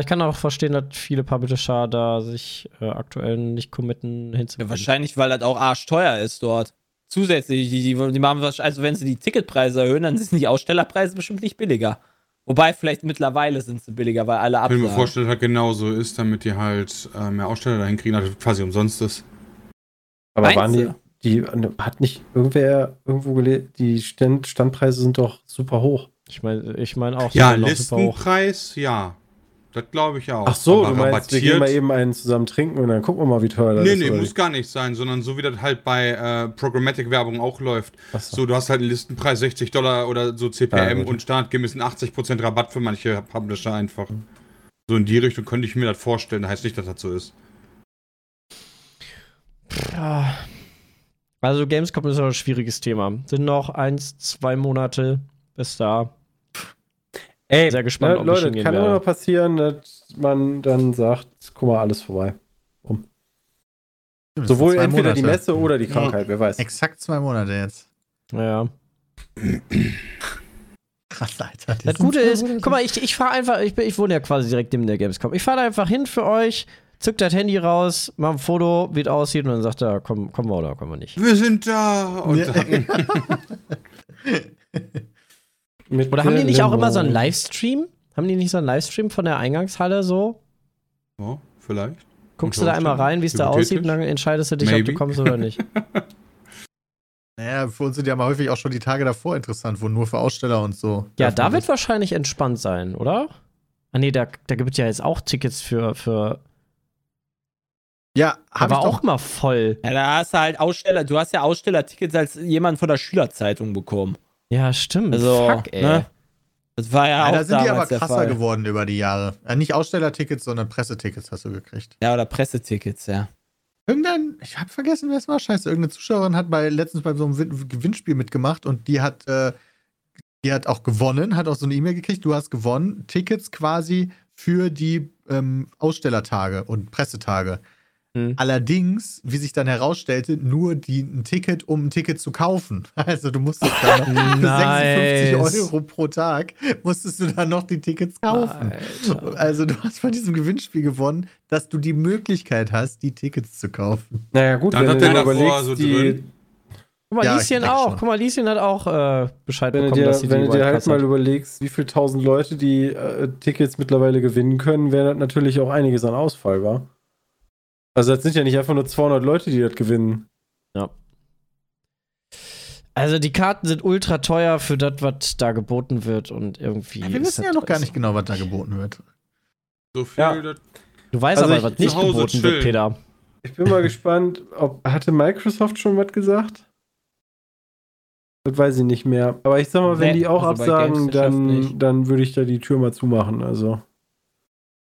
Ich kann auch verstehen, dass viele Publisher da sich äh, aktuell nicht committen Ja, hinzukommen. wahrscheinlich, weil das auch arschteuer ist dort. Zusätzlich, die, die, die machen wahrscheinlich, also wenn sie die Ticketpreise erhöhen, dann sind die Ausstellerpreise bestimmt nicht billiger. Wobei, vielleicht mittlerweile sind sie billiger, weil alle Ich kann mir absagen. vorstellen, dass halt genauso ist, damit die halt äh, mehr Aussteller dahin kriegen, dass das quasi umsonst ist. Aber Meinst waren die, die, hat nicht irgendwer irgendwo gelesen, die Stand, Standpreise sind doch super hoch. Ich meine ich mein auch, die Ja. Listenpreis, ja. Das glaube ich auch. Ach so, Aber du meinst, wir gehen mal eben einen zusammen trinken und dann gucken wir mal, wie teuer das Nee, ist. nee, oder muss gar nicht sein, sondern so wie das halt bei äh, Programmatic-Werbung auch läuft. Ach so. So, du hast halt einen Listenpreis 60 Dollar oder so Ja, CPM gut. und standgemäß einen 80% Rabatt für manche Publisher einfach. So in die Richtung könnte ich mir das vorstellen. Heißt nicht, dass das so ist. Ja. Also Gamescom ist auch ein schwieriges Thema. Sind noch eins, zwei Monate bis da. Ey, Sehr gespannt, ne, ob ich Leute, hingehen kann immer passieren, dass man dann sagt, guck mal, alles vorbei. Stimmt, Sowohl entweder die Monate. Messe oder die Krankheit, wer weiß. Exakt zwei Monate jetzt. Naja. Krass, Alter. die Das Gute ist, guck mal, ich, ich fahre einfach, ich, bin, ich wohne ja quasi direkt neben der Gamescom. Ich fahre da einfach hin für euch, zück das Handy raus, mach ein Foto, wie es aussieht und dann sagt er, komm, kommen wir oder kommen wir nicht. Wir sind da! Und Ja. <laughs> <laughs> Mit Oder haben die nicht auch immer so einen. Livestream? Haben die nicht so einen Livestream von der Eingangshalle so? oh, vielleicht. Guckst du da einmal rein, wie es da aussieht und dann entscheidest du dich, ob Maybe. du kommst oder nicht. <laughs> Naja, für uns sind ja mal häufig auch schon die Tage davor interessant, wo nur für Aussteller und so. Ja, da wird wahrscheinlich entspannt sein, oder? Ah nee, da, da gibt es ja jetzt auch Tickets für, für Ja, aber ich doch. auch mal voll. Ja, da hast du halt Aussteller, du hast ja Ausstellertickets als jemand von der Schülerzeitung bekommen. Ja, stimmt. Also, Fuck, ey. ne? Das war ja, Ja, auch da sind die aber krasser geworden über die Jahre. Ja, nicht Ausstellertickets, sondern Pressetickets hast du gekriegt. Ja, oder Pressetickets, ja. Irgendein, ich habe vergessen, wer es war. Scheiße, irgendeine Zuschauerin hat bei letztens bei so einem Win- Gewinnspiel mitgemacht und die hat, äh, die hat auch gewonnen, hat auch so eine E-Mail gekriegt. Du hast gewonnen, Tickets quasi für die ähm, Ausstellertage und Pressetage. Hm. Allerdings, wie sich dann herausstellte, nur die, ein Ticket, um ein Ticket zu kaufen. <laughs> Also du musstest dann noch für Nice. 56 Euro pro Tag musstest du dann noch die Tickets kaufen. Alter. Also du hast bei diesem Gewinnspiel gewonnen, dass du die Möglichkeit hast, die Tickets zu kaufen. Naja, gut, Dann wenn hat dir davor überlegst, so die, drin. Guck mal, Ja, Lieschen auch. schon. Guck mal, Lieschen hat auch äh, Bescheid wenn du bekommen, dir, dass sie wenn die du dir halt Wildcards mal hat. überlegst, wie viele tausend Leute die äh, Tickets mittlerweile gewinnen können, wäre das natürlich auch einiges an Ausfall, war. Also das sind ja nicht einfach nur 200 Leute, die das gewinnen. Also die Karten sind ultra teuer für das, was da geboten wird und irgendwie. Wir ist wissen ja noch gar nicht genau, was da geboten wird. So viel, Ja. Du weißt Also aber, was nicht geboten wird, chillen. Peter. Ich bin mal <laughs> gespannt, ob hatte Microsoft schon was gesagt? Das weiß ich nicht mehr. Aber ich sag mal, wenn Nee, die auch also absagen, dann, dann würde ich da die Tür mal zumachen. Also.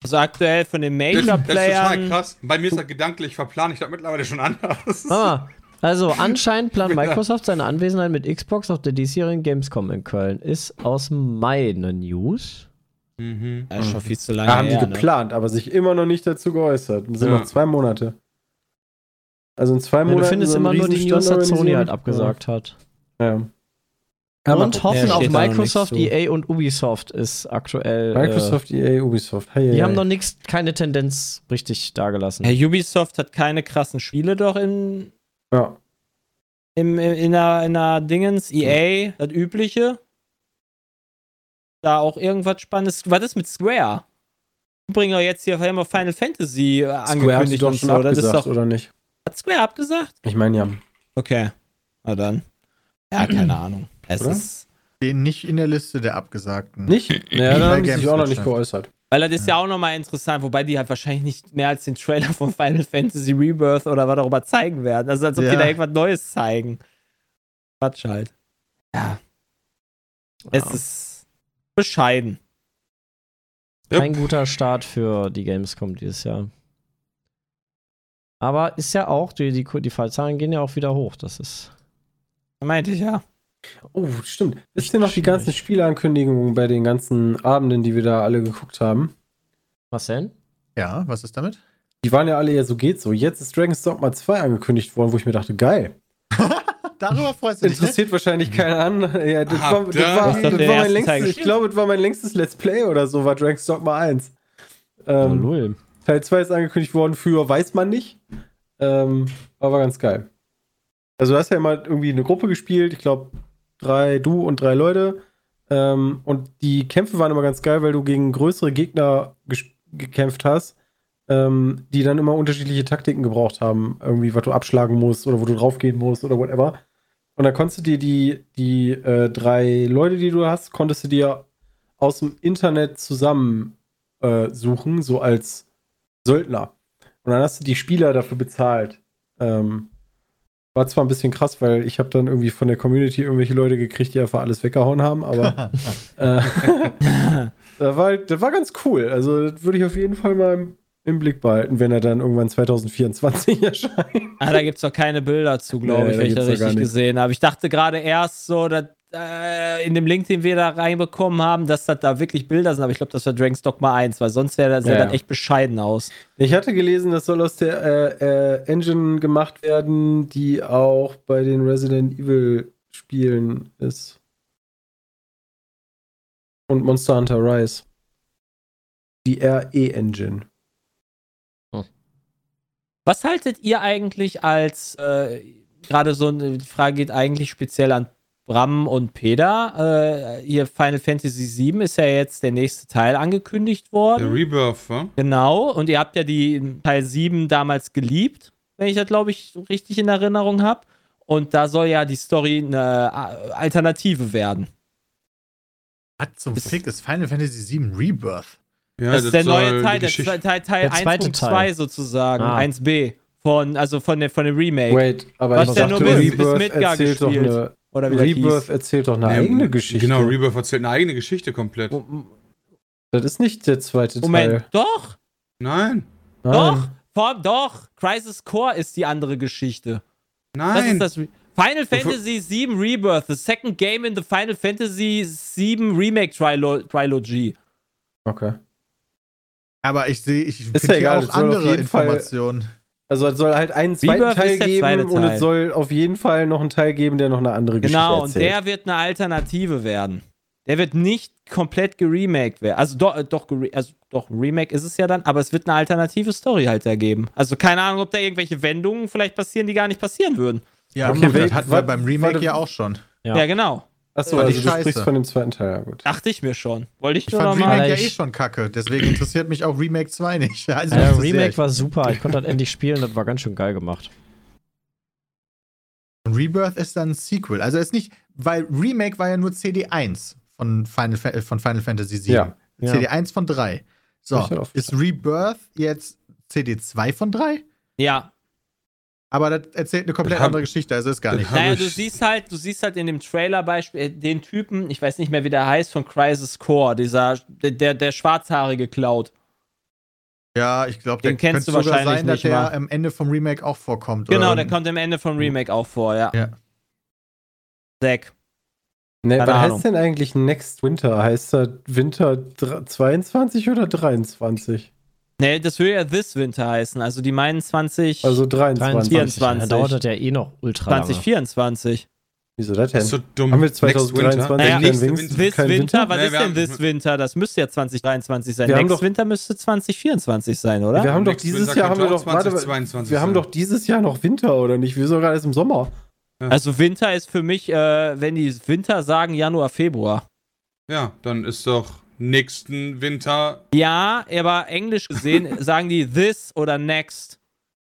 Also aktuell von den Das, das ist total Major-Playern. krass. Bei mir ist das gedanklich verplant. Ich glaube mittlerweile schon anders. Ah, also <laughs> anscheinend plant Microsoft seine Anwesenheit mit Xbox auf der diesjährigen Gamescom in Köln. Ist aus meiner News. Mhm. Das ist schon viel zu lange Da haben die her, ne? geplant, aber sich immer noch nicht dazu geäußert. Das sind Ja. noch zwei Monate. Also in zwei Ja, Monaten. du findest so immer nur die News, dass Sony halt abgesagt hat. Ja. Aber Und hoffen Ja, auf Microsoft. EA und Ubisoft ist aktuell. Microsoft, EA, Ubisoft. Hey, Äh, die hey, haben hey. noch nichts, keine Tendenz richtig dargelassen. Ja, Ubisoft hat keine krassen Spiele doch in, Ja. im, in, der, in der Dingens. EA, das Übliche. Da auch irgendwas Spannendes. Was ist mit Square? Bringen ja jetzt hier immer Final Fantasy äh, Square angekündigt doch und schon so. Das ist abgesagt, doch, oder nicht? hat Square abgesagt? Ich meine ja. Okay. Na dann. Ja, keine <clears throat> Ahnung. Es Oder? ist. Den nicht in der Liste der Abgesagten. Nicht? Naja, dann haben die sich auch noch nicht geäußert. Weil das ist ja auch nochmal interessant, wobei die halt wahrscheinlich nicht mehr als den Trailer von Final Fantasy Rebirth oder was auch immer zeigen werden. Also als ob die Ja. da irgendwas Neues zeigen. Quatsch halt. Ja. Es Ja. ist bescheiden. Kein guter Start für die Gamescom dieses Jahr. Aber ist ja auch, die, die, die Fallzahlen gehen ja auch wieder hoch. Das ist. Meinte ich ja. Oh, stimmt. Wisst ihr noch die ganzen Spielankündigungen bei den ganzen Abenden, die wir da alle geguckt haben? Was denn? Ja, was ist damit? Die waren ja alle ja so geht so. Jetzt ist Dragon's Dogma 2 angekündigt worden, wo ich mir dachte, geil. <laughs> Darüber freust du dich. Ne? Interessiert wahrscheinlich keinen an. Ja, das war, das war, Das das war mein längstes, ich glaube, das war mein längstes Let's Play oder so, war Dragon's Dogma 1. Ähm, oh. Teil 2 ist angekündigt worden für weiß man nicht. Ähm, aber war ganz geil. Also du hast ja immer irgendwie eine Gruppe gespielt, ich glaube drei, du und drei Leute. Ähm, und die Kämpfe waren immer ganz geil, weil du gegen größere Gegner gekämpft hast, ähm, die dann immer unterschiedliche Taktiken gebraucht haben. Irgendwie, was du abschlagen musst oder wo du draufgehen musst oder whatever. Und dann konntest du dir die, die äh, drei Leute, die du hast, konntest du dir aus dem Internet zusammen äh, suchen, so als Söldner. Und dann hast du die Spieler dafür bezahlt. Ähm, war zwar ein bisschen krass, weil ich habe dann irgendwie von der Community irgendwelche Leute gekriegt, die einfach alles weggehauen haben, aber <laughs> äh, <laughs> das, war, das war ganz cool. Also das würde ich auf jeden Fall mal im, im Blick behalten, wenn er dann irgendwann 2024 <laughs> erscheint. Ah, da gibt es doch keine Bilder zu, glaube Nee, ich, wenn ich das richtig gesehen habe. Ich dachte gerade erst so, dass äh, in dem Link, den wir da reinbekommen haben, dass das da wirklich Bilder sind, aber ich glaube, das war Dragon's Dogma 1, weil sonst wäre das, Ja, ja. das echt bescheiden aus. Ich hatte gelesen, das soll aus der äh, äh, Engine gemacht werden, die auch bei den Resident Evil Spielen ist. Und Monster Hunter Rise. Die RE-Engine. Was haltet ihr eigentlich als, äh, gerade so eine Frage geht eigentlich speziell an Bram und Peter, äh, hier Final Fantasy VII ist ja jetzt der nächste Teil angekündigt Der worden. Rebirth, wa? Genau, und ihr habt ja die Teil 7 damals geliebt, wenn ich das, glaube ich, richtig in Erinnerung habe. Und da soll ja die Story eine äh, Alternative werden. Was zum Fick ist Final Fantasy VII Rebirth? Ja, das ist der neue Teil, der Teil, Teil Der 1 zweite und Teil. 2 sozusagen, Ah. 1b. Von, also von, der, von dem Remake. Wait, aber Was ich der nur bis- bis Midgar doch gespielt. eine, Oder wie Rebirth hieß. erzählt doch eine Nee, eigene Geschichte. Genau, Rebirth erzählt eine eigene Geschichte komplett. Das ist nicht der zweite Moment, Teil. doch, Nein, Nein. doch, vor, doch. Crisis Core ist die andere Geschichte. Das ist nein. das. Final Fantasy VII Rebirth, the second game in the Final Fantasy VII Remake Trilo Trilogy. Okay. Aber ich sehe, ich ja finde hier egal, auch andere jeden Fall- Informationen. Also es soll halt einen zweiten Rebirth Teil geben zweite und Teil. es soll auf jeden Fall noch einen Teil geben, der noch eine andere Geschichte Genau, und erzählt. der wird eine Alternative werden. Der wird nicht komplett geremaked werden. Also doch, äh, doch, gere- also doch, Remake ist es ja dann, aber es wird eine alternative Story halt ergeben. Also keine Ahnung, ob da irgendwelche Wendungen vielleicht passieren, die gar nicht passieren würden. Ja, Okay, das hatten wir beim Remake warte- ja auch schon. Ja. Ja, genau. Achso, also ich du scheiße. sprichst von dem zweiten Teil, ja gut. Dachte ich mir schon. Wollte ich Ich nur fand noch mal. Remake ja eh schon kacke, deswegen interessiert mich auch Remake 2 nicht. <laughs> Also, Ja, ist Remake war super. Ich konnte das endlich spielen. Das war ganz schön geil gemacht. Und Rebirth ist dann ein Sequel. Also ist nicht, weil Remake war ja nur CD1 von Final, Fa- äh, von Final Fantasy VII. Ja. Ja. CD1 von 3. So, ist Rebirth jetzt CD2 von 3? Ja. Aber das erzählt eine komplett andere Geschichte, also ist gar nicht. Naja, du siehst halt, du siehst halt in dem Trailer Beispiel äh, den Typen, ich weiß nicht mehr, wie der heißt, von Crisis Core, dieser, der, der, der schwarzhaarige Cloud. Ja, ich glaube, der Den kennst könnte du sogar wahrscheinlich sein, dass nicht der mal. am Ende vom Remake auch vorkommt. Genau, oder? der kommt am Ende vom Remake auch vor, ja. Ja. Zack. Ne, was Ahnung. heißt denn eigentlich Next Winter? Heißt das Winter dr- 22 oder 23? Nee, das würde ja This Winter heißen, also die meinen 20, Also 23. 24. Dann dauert das ja eh noch ultra lange. 2024. Wieso das Das ist denn? so dumm. Haben wir Next Winter? 2023 Naja, keinen nächste Wings- Winter. This kein Winter, was Nee, ist denn This Winter? Das müsste ja 2023 sein. Wir Next doch- Winter müsste 2024 sein, oder? Wir haben doch dieses Winter Jahr haben wir doch warte, 2022 wir haben sein. doch dieses Jahr noch Winter oder nicht? Wir sind sogar erst im Sommer. Also Winter ist für mich, äh, wenn die Winter sagen, Januar, Februar. Ja, dann ist doch nächsten Winter. Ja, aber englisch gesehen <laughs> sagen die this oder next.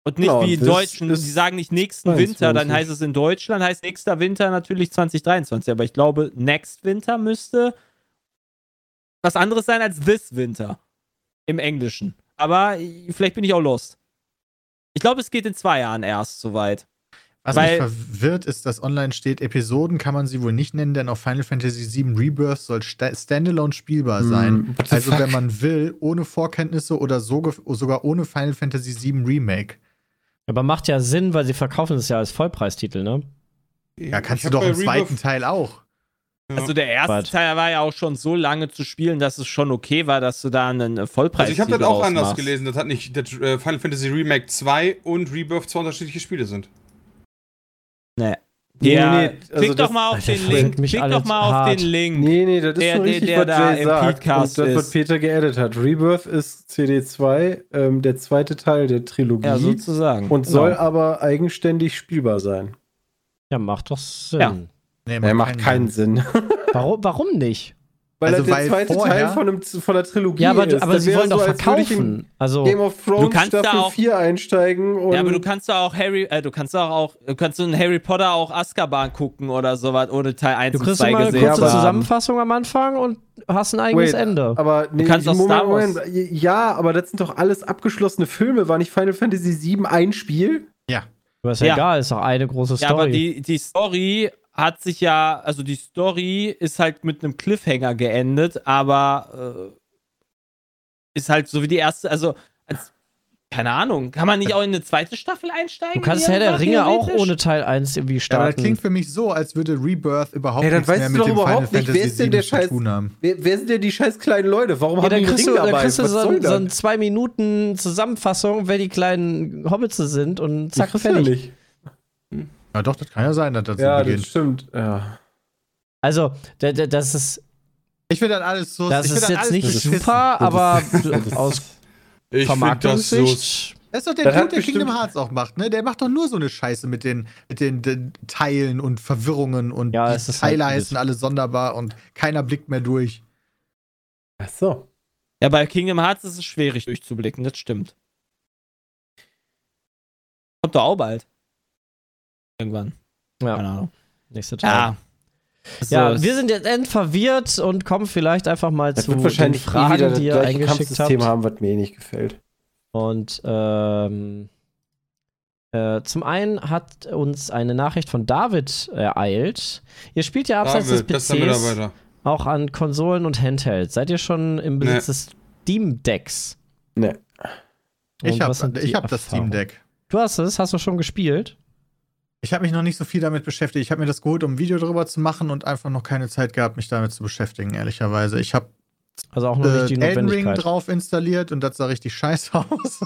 Und nicht Genau, wie in this Deutschen, die sagen nicht nächsten 22. Winter, dann heißt es in Deutschland, heißt nächster Winter natürlich 2023. Aber ich glaube, next Winter müsste was anderes sein als this Winter im Englischen. Aber vielleicht bin ich auch lost. Ich glaube, es geht in zwei Jahren erst soweit. Was Weil- mich verwirrt, ist, dass online steht, Episoden kann man sie wohl nicht nennen, denn auf Final Fantasy VII Rebirth soll sta standalone spielbar sein. Hm, the Also fuck? wenn man will, ohne Vorkenntnisse oder so, sogar ohne Final Fantasy VII Remake. Aber macht ja Sinn, weil sie verkaufen es ja als Vollpreistitel, ne? Ja, kannst Ich du doch im zweiten Teil auch. Also der erste Warte. Teil war ja auch schon so lange zu spielen, dass es schon okay war, dass du da einen äh, Vollpreis Also ich habe das auch anders gelesen. Das hat nicht das äh, Final Fantasy Remake 2 und Rebirth zwei unterschiedliche Spiele sind. Nee. Nee, Ja, nee, nee, also klick doch mal auf Alter, den Link. Klick doch mal auf hart. den Link. Nee, nee, das ist Der- schon der- richtig, der was da Jay im sagt. Und Podcast das, was. Peter geedit hat. Rebirth ist CD2, ähm, der zweite Teil der Trilogie. Ja, sozusagen. und Genau. soll aber eigenständig spielbar sein. Ja, macht doch Sinn. Ja. Nee, Der macht keinen Sinn. Warum, warum nicht? Weil Also, er der weil zweite vorher- Teil von, einem, von der Trilogie Ja, aber, ist. aber Das sie wollen doch so, als würde ich in verkaufen. Also, Game of Thrones Du kannst da Staffel auch- 4 einsteigen und Ja, aber du kannst da auch Harry, äh, du kannst auch, auch du kannst in Harry Potter auch Azkaban gucken oder sowas, ohne Teil 1 du und kriegst 2 immer eine gesehen kurze zu haben. Zusammenfassung am Anfang und hast ein eigenes Wait, Ende. Aber nee, kannst auch Moment, Star Wars- Moment. Ja, aber das sind doch alles abgeschlossene Filme. War nicht Final Fantasy 7 ein Spiel? Aber ist ja, Ja. egal, ist doch eine große Ja, aber Story. die, die Story hat sich ja, also die Story ist halt mit einem Cliffhanger geendet, aber äh, ist halt so wie die erste, also als, keine Ahnung, kann man nicht auch in eine zweite Staffel einsteigen? du kannst Ja, Herr der Ringe auch ohne Teil 1 irgendwie Ja, aber das starten. klingt für mich so, als würde Rebirth überhaupt dann nichts mehr weißt du mit doch dem Final überhaupt nicht, Fantasy wer ist denn der 7 zu Scheiß- tun haben. Wer, wer sind denn die scheiß kleinen Leute? Warum ja, haben die einen Ring du, dann dabei? kriegst du so, so das? ein zwei Minuten Zusammenfassung, wer die kleinen Hobbits sind und Zack, fertig. Ja, doch, das kann ja sein, dass das Ja, das stimmt. Ja. Also, da- da- das ist, Ich finde das alles so. das ich ist jetzt nicht beschissen. super, aber aus. Vermarktungssicht. Das ist doch der Dude, der Kingdom Hearts auch macht, ne? Der macht doch nur so eine Scheiße mit den, mit den, den Teilen und Verwirrungen und Ja, die halt Teile ein heißen alle sonderbar und keiner blickt mehr durch. Ach so. Ja, bei Kingdom Hearts ist es schwierig durchzublicken, das stimmt. Kommt doch auch bald. Irgendwann. Keine Ja, Ahnung. nächste Teil. Ja. Also, Ja, wir sind jetzt endverwirrt und kommen vielleicht einfach mal Das zu wird wahrscheinlich den Fragen, eh wieder das die ihr eingeschickt Kampfsystem habt. haben, was mir eh nicht gefällt. Und ähm, äh, zum einen hat uns eine Nachricht von David ereilt. Ihr spielt ja abseits David, des PCs Mitarbeiter. auch an Konsolen und Handhelds. Seid ihr schon im Besitz des Steam Decks? Nee. Ich Und sind habe ich hab das? Steam Deck. Du hast es? Hast du schon gespielt? Ich habe mich noch nicht so viel damit beschäftigt. Ich habe mir das geholt, um ein Video darüber zu machen und einfach noch keine Zeit gehabt, mich damit zu beschäftigen, ehrlicherweise. Ich habe Also auch noch äh, nicht die Elden Ring drauf installiert und das sah richtig scheiße <laughs> aus.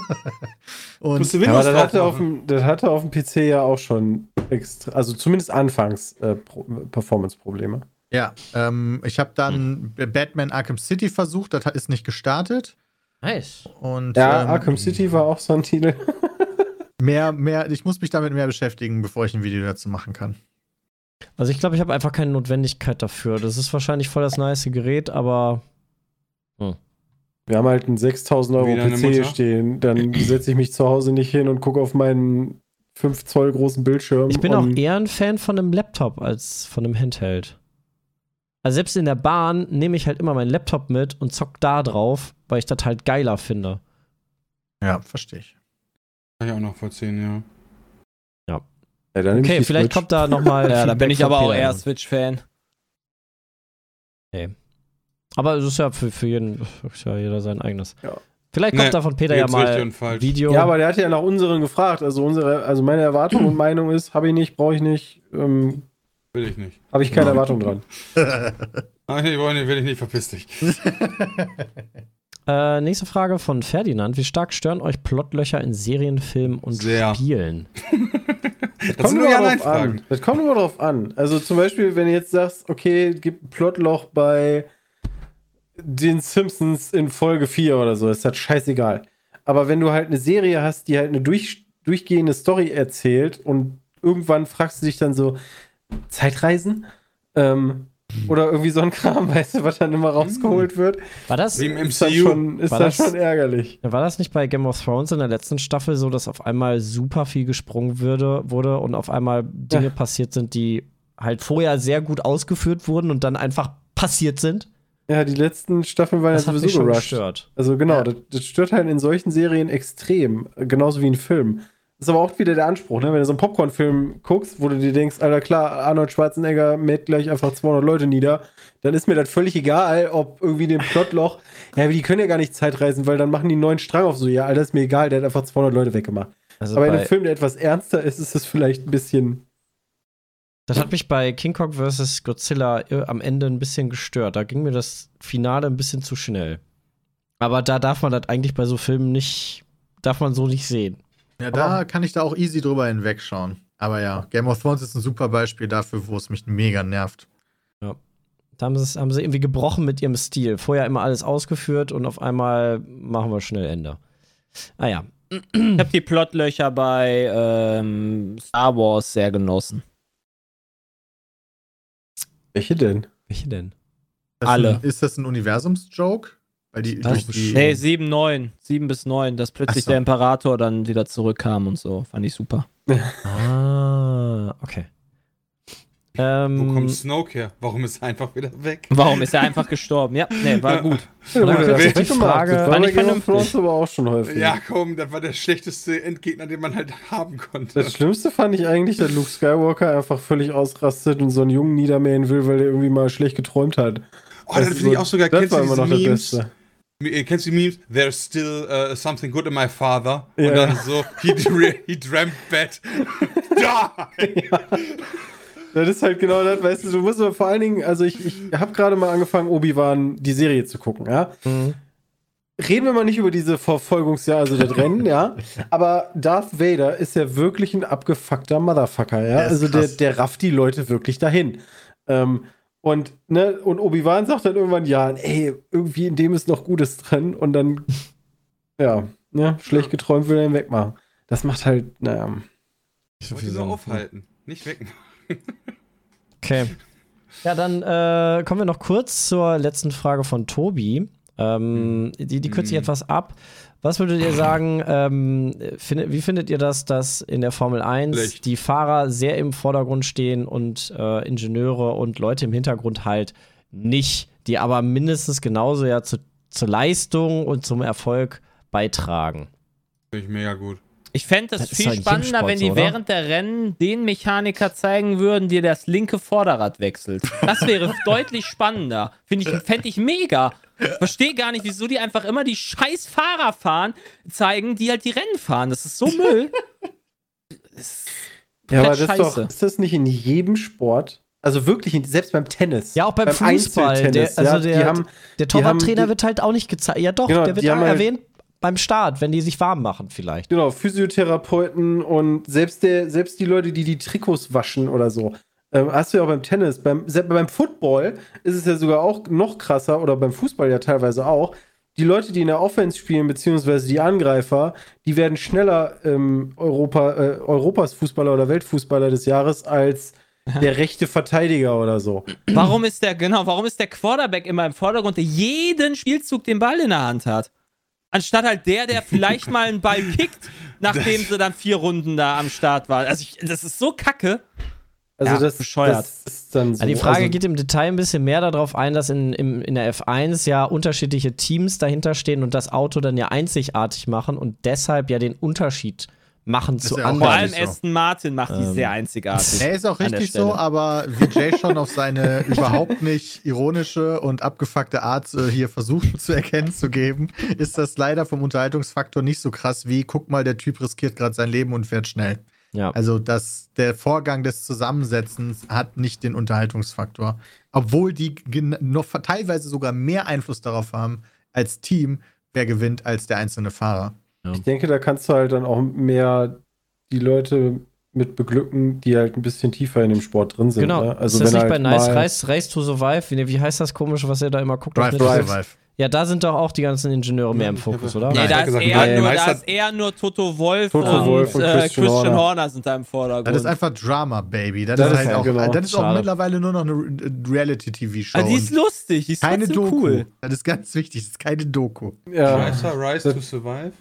und Musst du Ja, Windows aber das hatte, auf dem, das hatte auf dem PC ja auch schon extra, also zumindest anfangs äh, Pro Performance-Probleme. ja, ähm, ich habe dann Batman Arkham City versucht, das hat- ist nicht gestartet. Nice. Und Ja, ähm, Arkham City war auch so ein Titel. <laughs> mehr, mehr, ich muss mich damit mehr beschäftigen, bevor ich ein Video dazu machen kann. Also ich glaube, ich habe einfach keine Notwendigkeit dafür. Das ist wahrscheinlich voll das nice Gerät, aber Wir haben halt einen 6000 Euro PC stehen. Dann setze ich mich zu Hause nicht hin und gucke auf meinen 5 Zoll großen Bildschirm. ich bin auch eher ein Fan von einem Laptop als von einem Handheld. Also selbst in der Bahn nehme ich halt immer meinen Laptop mit und zock da drauf, weil ich das halt geiler finde. Ja, verstehe ich. Kann ich auch noch vollziehen, ja. Ja, dann nehm ich Okay, vielleicht Switch. kommt da nochmal. <laughs> ja, da bin ich aber auch eher Switch-Fan. Aber es ist ja für, für jeden, ist ja jeder sein eigenes. Ja. Vielleicht kommt Nee, da von Peter ja mal falsch. Video. Ja, aber der hat ja nach unseren gefragt. Also unsere, also meine Erwartung und Meinung ist, habe ich nicht, brauche ich nicht, ähm, Will ich nicht. habe ich keine Erwartung dran. Nee, will ich- will ich nicht, verpiss dich. <laughs> Äh, nächste Frage von Ferdinand. Wie stark stören euch Plotlöcher in Serien, Filmen und Sehr. Spielen? <laughs> Das Kommt nur drauf an. Das kommt immer drauf an. Also zum Beispiel, wenn du jetzt sagst, okay, gibt ein Plotloch bei den Simpsons in Folge 4 oder so, ist das scheißegal. Aber wenn du halt eine Serie hast, die halt eine durch, durchgehende Story erzählt und irgendwann fragst du dich dann so, Zeitreisen? Ähm, oder irgendwie so ein Kram, <laughs> weißt du, was dann immer rausgeholt wird, War das, im ist das MCU. schon, ist War das das- schon ärgerlich. war das nicht bei Game of Thrones in der letzten Staffel so, dass auf einmal super viel gesprungen würde, wurde und auf einmal Dinge Ja. passiert sind, die halt vorher sehr gut ausgeführt wurden und dann einfach passiert sind? Ja, die letzten Staffeln waren Das ja hat mich sowieso schon gerusht. gestört. Also genau, Ja. das, das stört halt in solchen Serien extrem, genauso wie ein Film. Das ist aber auch wieder der Anspruch, ne? wenn du so einen Popcorn-Film guckst, wo du dir denkst, Alter, klar, Arnold Schwarzenegger mäht gleich einfach 200 Leute nieder, dann ist mir das völlig egal, ob irgendwie den Plotloch, <laughs> ja, die können ja gar nicht Zeitreisen, weil dann machen die einen neuen Strang auf so, ja, Alter, ist mir egal, der hat einfach 200 Leute weggemacht. Also aber in einem Film, der etwas ernster ist, ist es vielleicht ein bisschen, das hat mich bei King Kong vs. Godzilla äh, am Ende ein bisschen gestört. Da ging mir das Finale ein bisschen zu schnell. Aber da darf man das eigentlich bei so Filmen nicht, darf man so nicht sehen. Ja, da kann ich da auch easy drüber hinwegschauen. Aber ja, Game of Thrones ist ein super Beispiel dafür, wo es mich mega nervt. Da haben sie, es- haben sie irgendwie gebrochen mit ihrem Stil. Vorher immer alles ausgeführt und auf einmal machen wir schnell Ende. Ah ja. Ich habe die Plotlöcher bei ähm, Star Wars sehr genossen. Welche denn? Welche denn? Das Alle. Ein, ist das ein Universums-Joke? Weil die Das durch die. Nee, 7, 9. 7 bis 9, dass plötzlich so. der Imperator dann wieder zurückkam und so. Fand ich super. <laughs> Ah, okay. Wo Ähm, kommt Snoke her? Warum ist er einfach wieder weg? Warum ist er einfach gestorben? Ja, nee, war <laughs> gut. Ja, ich ist die. Frage- Das war of vernünftig. Aber auch schon häufig. Ja, komm, das war der schlechteste Endgegner, den man halt haben konnte. Das Schlimmste fand ich eigentlich, dass Luke Skywalker einfach völlig ausrastet und so einen Jungen niedermähen will, weil er irgendwie mal schlecht geträumt hat. Oh, das finde ich auch sogar. Das Kennst du war immer diese noch Memes? Beste. Äh, Kennst du die Memes? There's still uh, something good in my father. Ja. Und dann so, he, he dreamt bad. Die! <laughs> Das ist halt genau das, weißt du, du musst aber vor allen Dingen, also ich, ich habe gerade mal angefangen, Obi-Wan die Serie zu gucken, ja. mhm. Reden wir mal nicht über diese Verfolgungsjahr, also das Rennen, ja. Aber Darth Vader ist ja wirklich ein abgefuckter Motherfucker, ja. Also der, der rafft die Leute wirklich dahin. Ähm, und, ne, und Obi-Wan sagt dann irgendwann, ja, ey, irgendwie in dem ist noch Gutes drin und dann, ja, ne, schlecht geträumt will er ihn wegmachen. Das macht halt, naja. Ich wollte nur aufhalten, nicht weg. <laughs> Okay. Ja, dann äh, kommen wir noch kurz zur letzten Frage von Tobi. Ähm, die, die kürze ich Mhm. etwas ab. Was würdet ihr sagen, ähm, findet, wie findet ihr das, dass in der Formel 1 Schlecht. die Fahrer sehr im Vordergrund stehen und äh, Ingenieure und Leute im Hintergrund halt nicht, die aber mindestens genauso ja zu, zur Leistung und zum Erfolg beitragen? Finde ich mega gut. Ich fände Das das ist viel spannender, Sport wenn die oder? während der Rennen den Mechaniker zeigen würden, der das linke Vorderrad wechselt. Das wäre <laughs> deutlich spannender. Finde ich, fände ich mega. Verstehe gar nicht, wieso die einfach immer die scheiß Fahrer fahren, zeigen, die halt die Rennen fahren. Das ist so Müll. Das ist Ja, aber das ist doch, ist das nicht in jedem Sport? Also wirklich, selbst beim Tennis. Ja, auch beim, Fußball. Der, also ja, der, der Torwarttrainer wird halt auch nicht gezeigt. Ja, doch, Genau, der wird haben halt- erwähnt beim Start, wenn die sich warm machen, vielleicht. Genau, Physiotherapeuten und selbst, der, selbst die Leute, die die Trikots waschen oder so. Ähm, hast du ja auch beim Tennis. Beim, selbst beim Football ist es ja sogar auch noch krasser oder beim Fußball ja teilweise auch. Die Leute, die in der Offense spielen, beziehungsweise die Angreifer, die werden schneller ähm, Europa, äh, Europas Fußballer oder Weltfußballer des Jahres als der rechte Verteidiger oder so. Warum ist der, genau, warum ist der Quarterback immer im Vordergrund, der jeden Spielzug den Ball in der Hand hat? Anstatt halt der, der vielleicht mal einen Ball <laughs> kickt, nachdem sie dann vier Runden da am Start war. Also ich, das ist so kacke. Also Ja, das, bescheuert. das ist dann so. Ja, die Frage also, geht im Detail ein bisschen mehr darauf ein, dass in, im, in der F1 ja unterschiedliche Teams dahinter stehen und das Auto dann ja einzigartig machen und deshalb ja den Unterschied machen ist zu ja auch Vor anderen. allem so. Aston Martin macht die Ähm. sehr einzigartig. Er ist auch richtig so, aber wie Jay <laughs> schon auf seine überhaupt nicht ironische und abgefuckte Art äh, hier versucht zu erkennen zu geben, ist das leider vom Unterhaltungsfaktor nicht so krass wie, guck mal, der Typ riskiert gerade sein Leben und fährt schnell. Ja. Also das, der Vorgang des Zusammensetzens hat nicht den Unterhaltungsfaktor. Obwohl die noch teilweise sogar mehr Einfluss darauf haben, als Team, wer gewinnt, als der einzelne Fahrer. Ich denke, da kannst du halt dann auch mehr die Leute mit beglücken, die halt ein bisschen tiefer in dem Sport drin sind. Genau. Ne? Also ist das wenn nicht halt bei Nice Race, Race to Survive? Wie, wie heißt das komische, was ihr da immer guckt? Drive to? Survive. Ja, da sind doch auch die ganzen Ingenieure mehr im Fokus, oder? Nee, da ist, gesagt, eher nein, nur, da ist eher nur Toto Wolf Toto und, Wolf und äh, Christian Christian, Horner. Horner. sind da im Vordergrund. Das ist einfach Drama, Baby. Das, Das ist halt ja auch, genau. das ist auch Schade. mittlerweile nur noch eine Re- Reality-TV-Show. also die ist lustig, die ist keine Doku. cool. Das ist ganz wichtig, das ist keine Doku. Ja, Rise to Survive?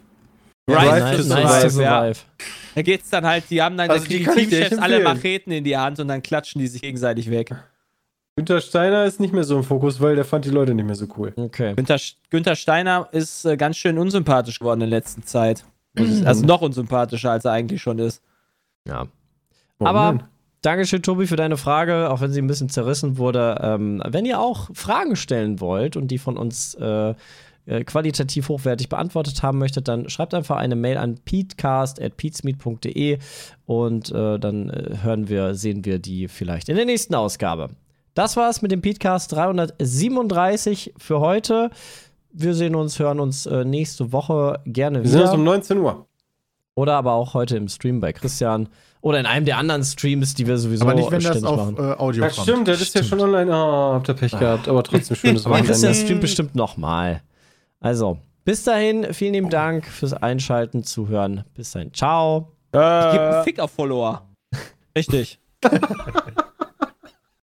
Rise Rise Nice, to Survive. Da geht's dann halt, die haben dann, Also die die Teamchefs alle. Macheten in die Hand und dann klatschen die sich gegenseitig weg. Günther Steiner ist nicht mehr so im Fokus, weil der fand die Leute nicht mehr so cool. Okay. Günther, Günther Steiner ist äh, ganz schön unsympathisch geworden in letzter Zeit. Also noch unsympathischer, als er eigentlich schon ist. Ja. Warum Aber denn? Dankeschön, Tobi, für deine Frage, auch wenn sie ein bisschen zerrissen wurde. Ähm, wenn ihr auch Fragen stellen wollt und die von uns äh, äh, qualitativ hochwertig beantwortet haben möchtet, dann schreibt einfach eine Mail an peatcast.peatsmeet.de und äh, dann äh, hören wir, sehen wir die vielleicht in der nächsten Ausgabe. Das war's mit dem Peatcast 337 für heute. Wir sehen uns, hören uns äh, nächste Woche gerne Wir sind wieder. uns um 19 Uhr. Oder aber auch heute im Stream bei Christian. Oder in einem der anderen Streams, die wir sowieso Aber nicht, wenn das auf machen. äh, Audio Ja, kommt. stimmt, das ist ja schon online. Oh, habt ihr Pech gehabt, aber trotzdem schönes <laughs> Aber Christian Wochenende. streamt bestimmt nochmal. Also, bis dahin, vielen lieben Dank fürs Einschalten, Zuhören. Bis dahin, ciao. Gib einen Fick auf Follower. Richtig. <laughs>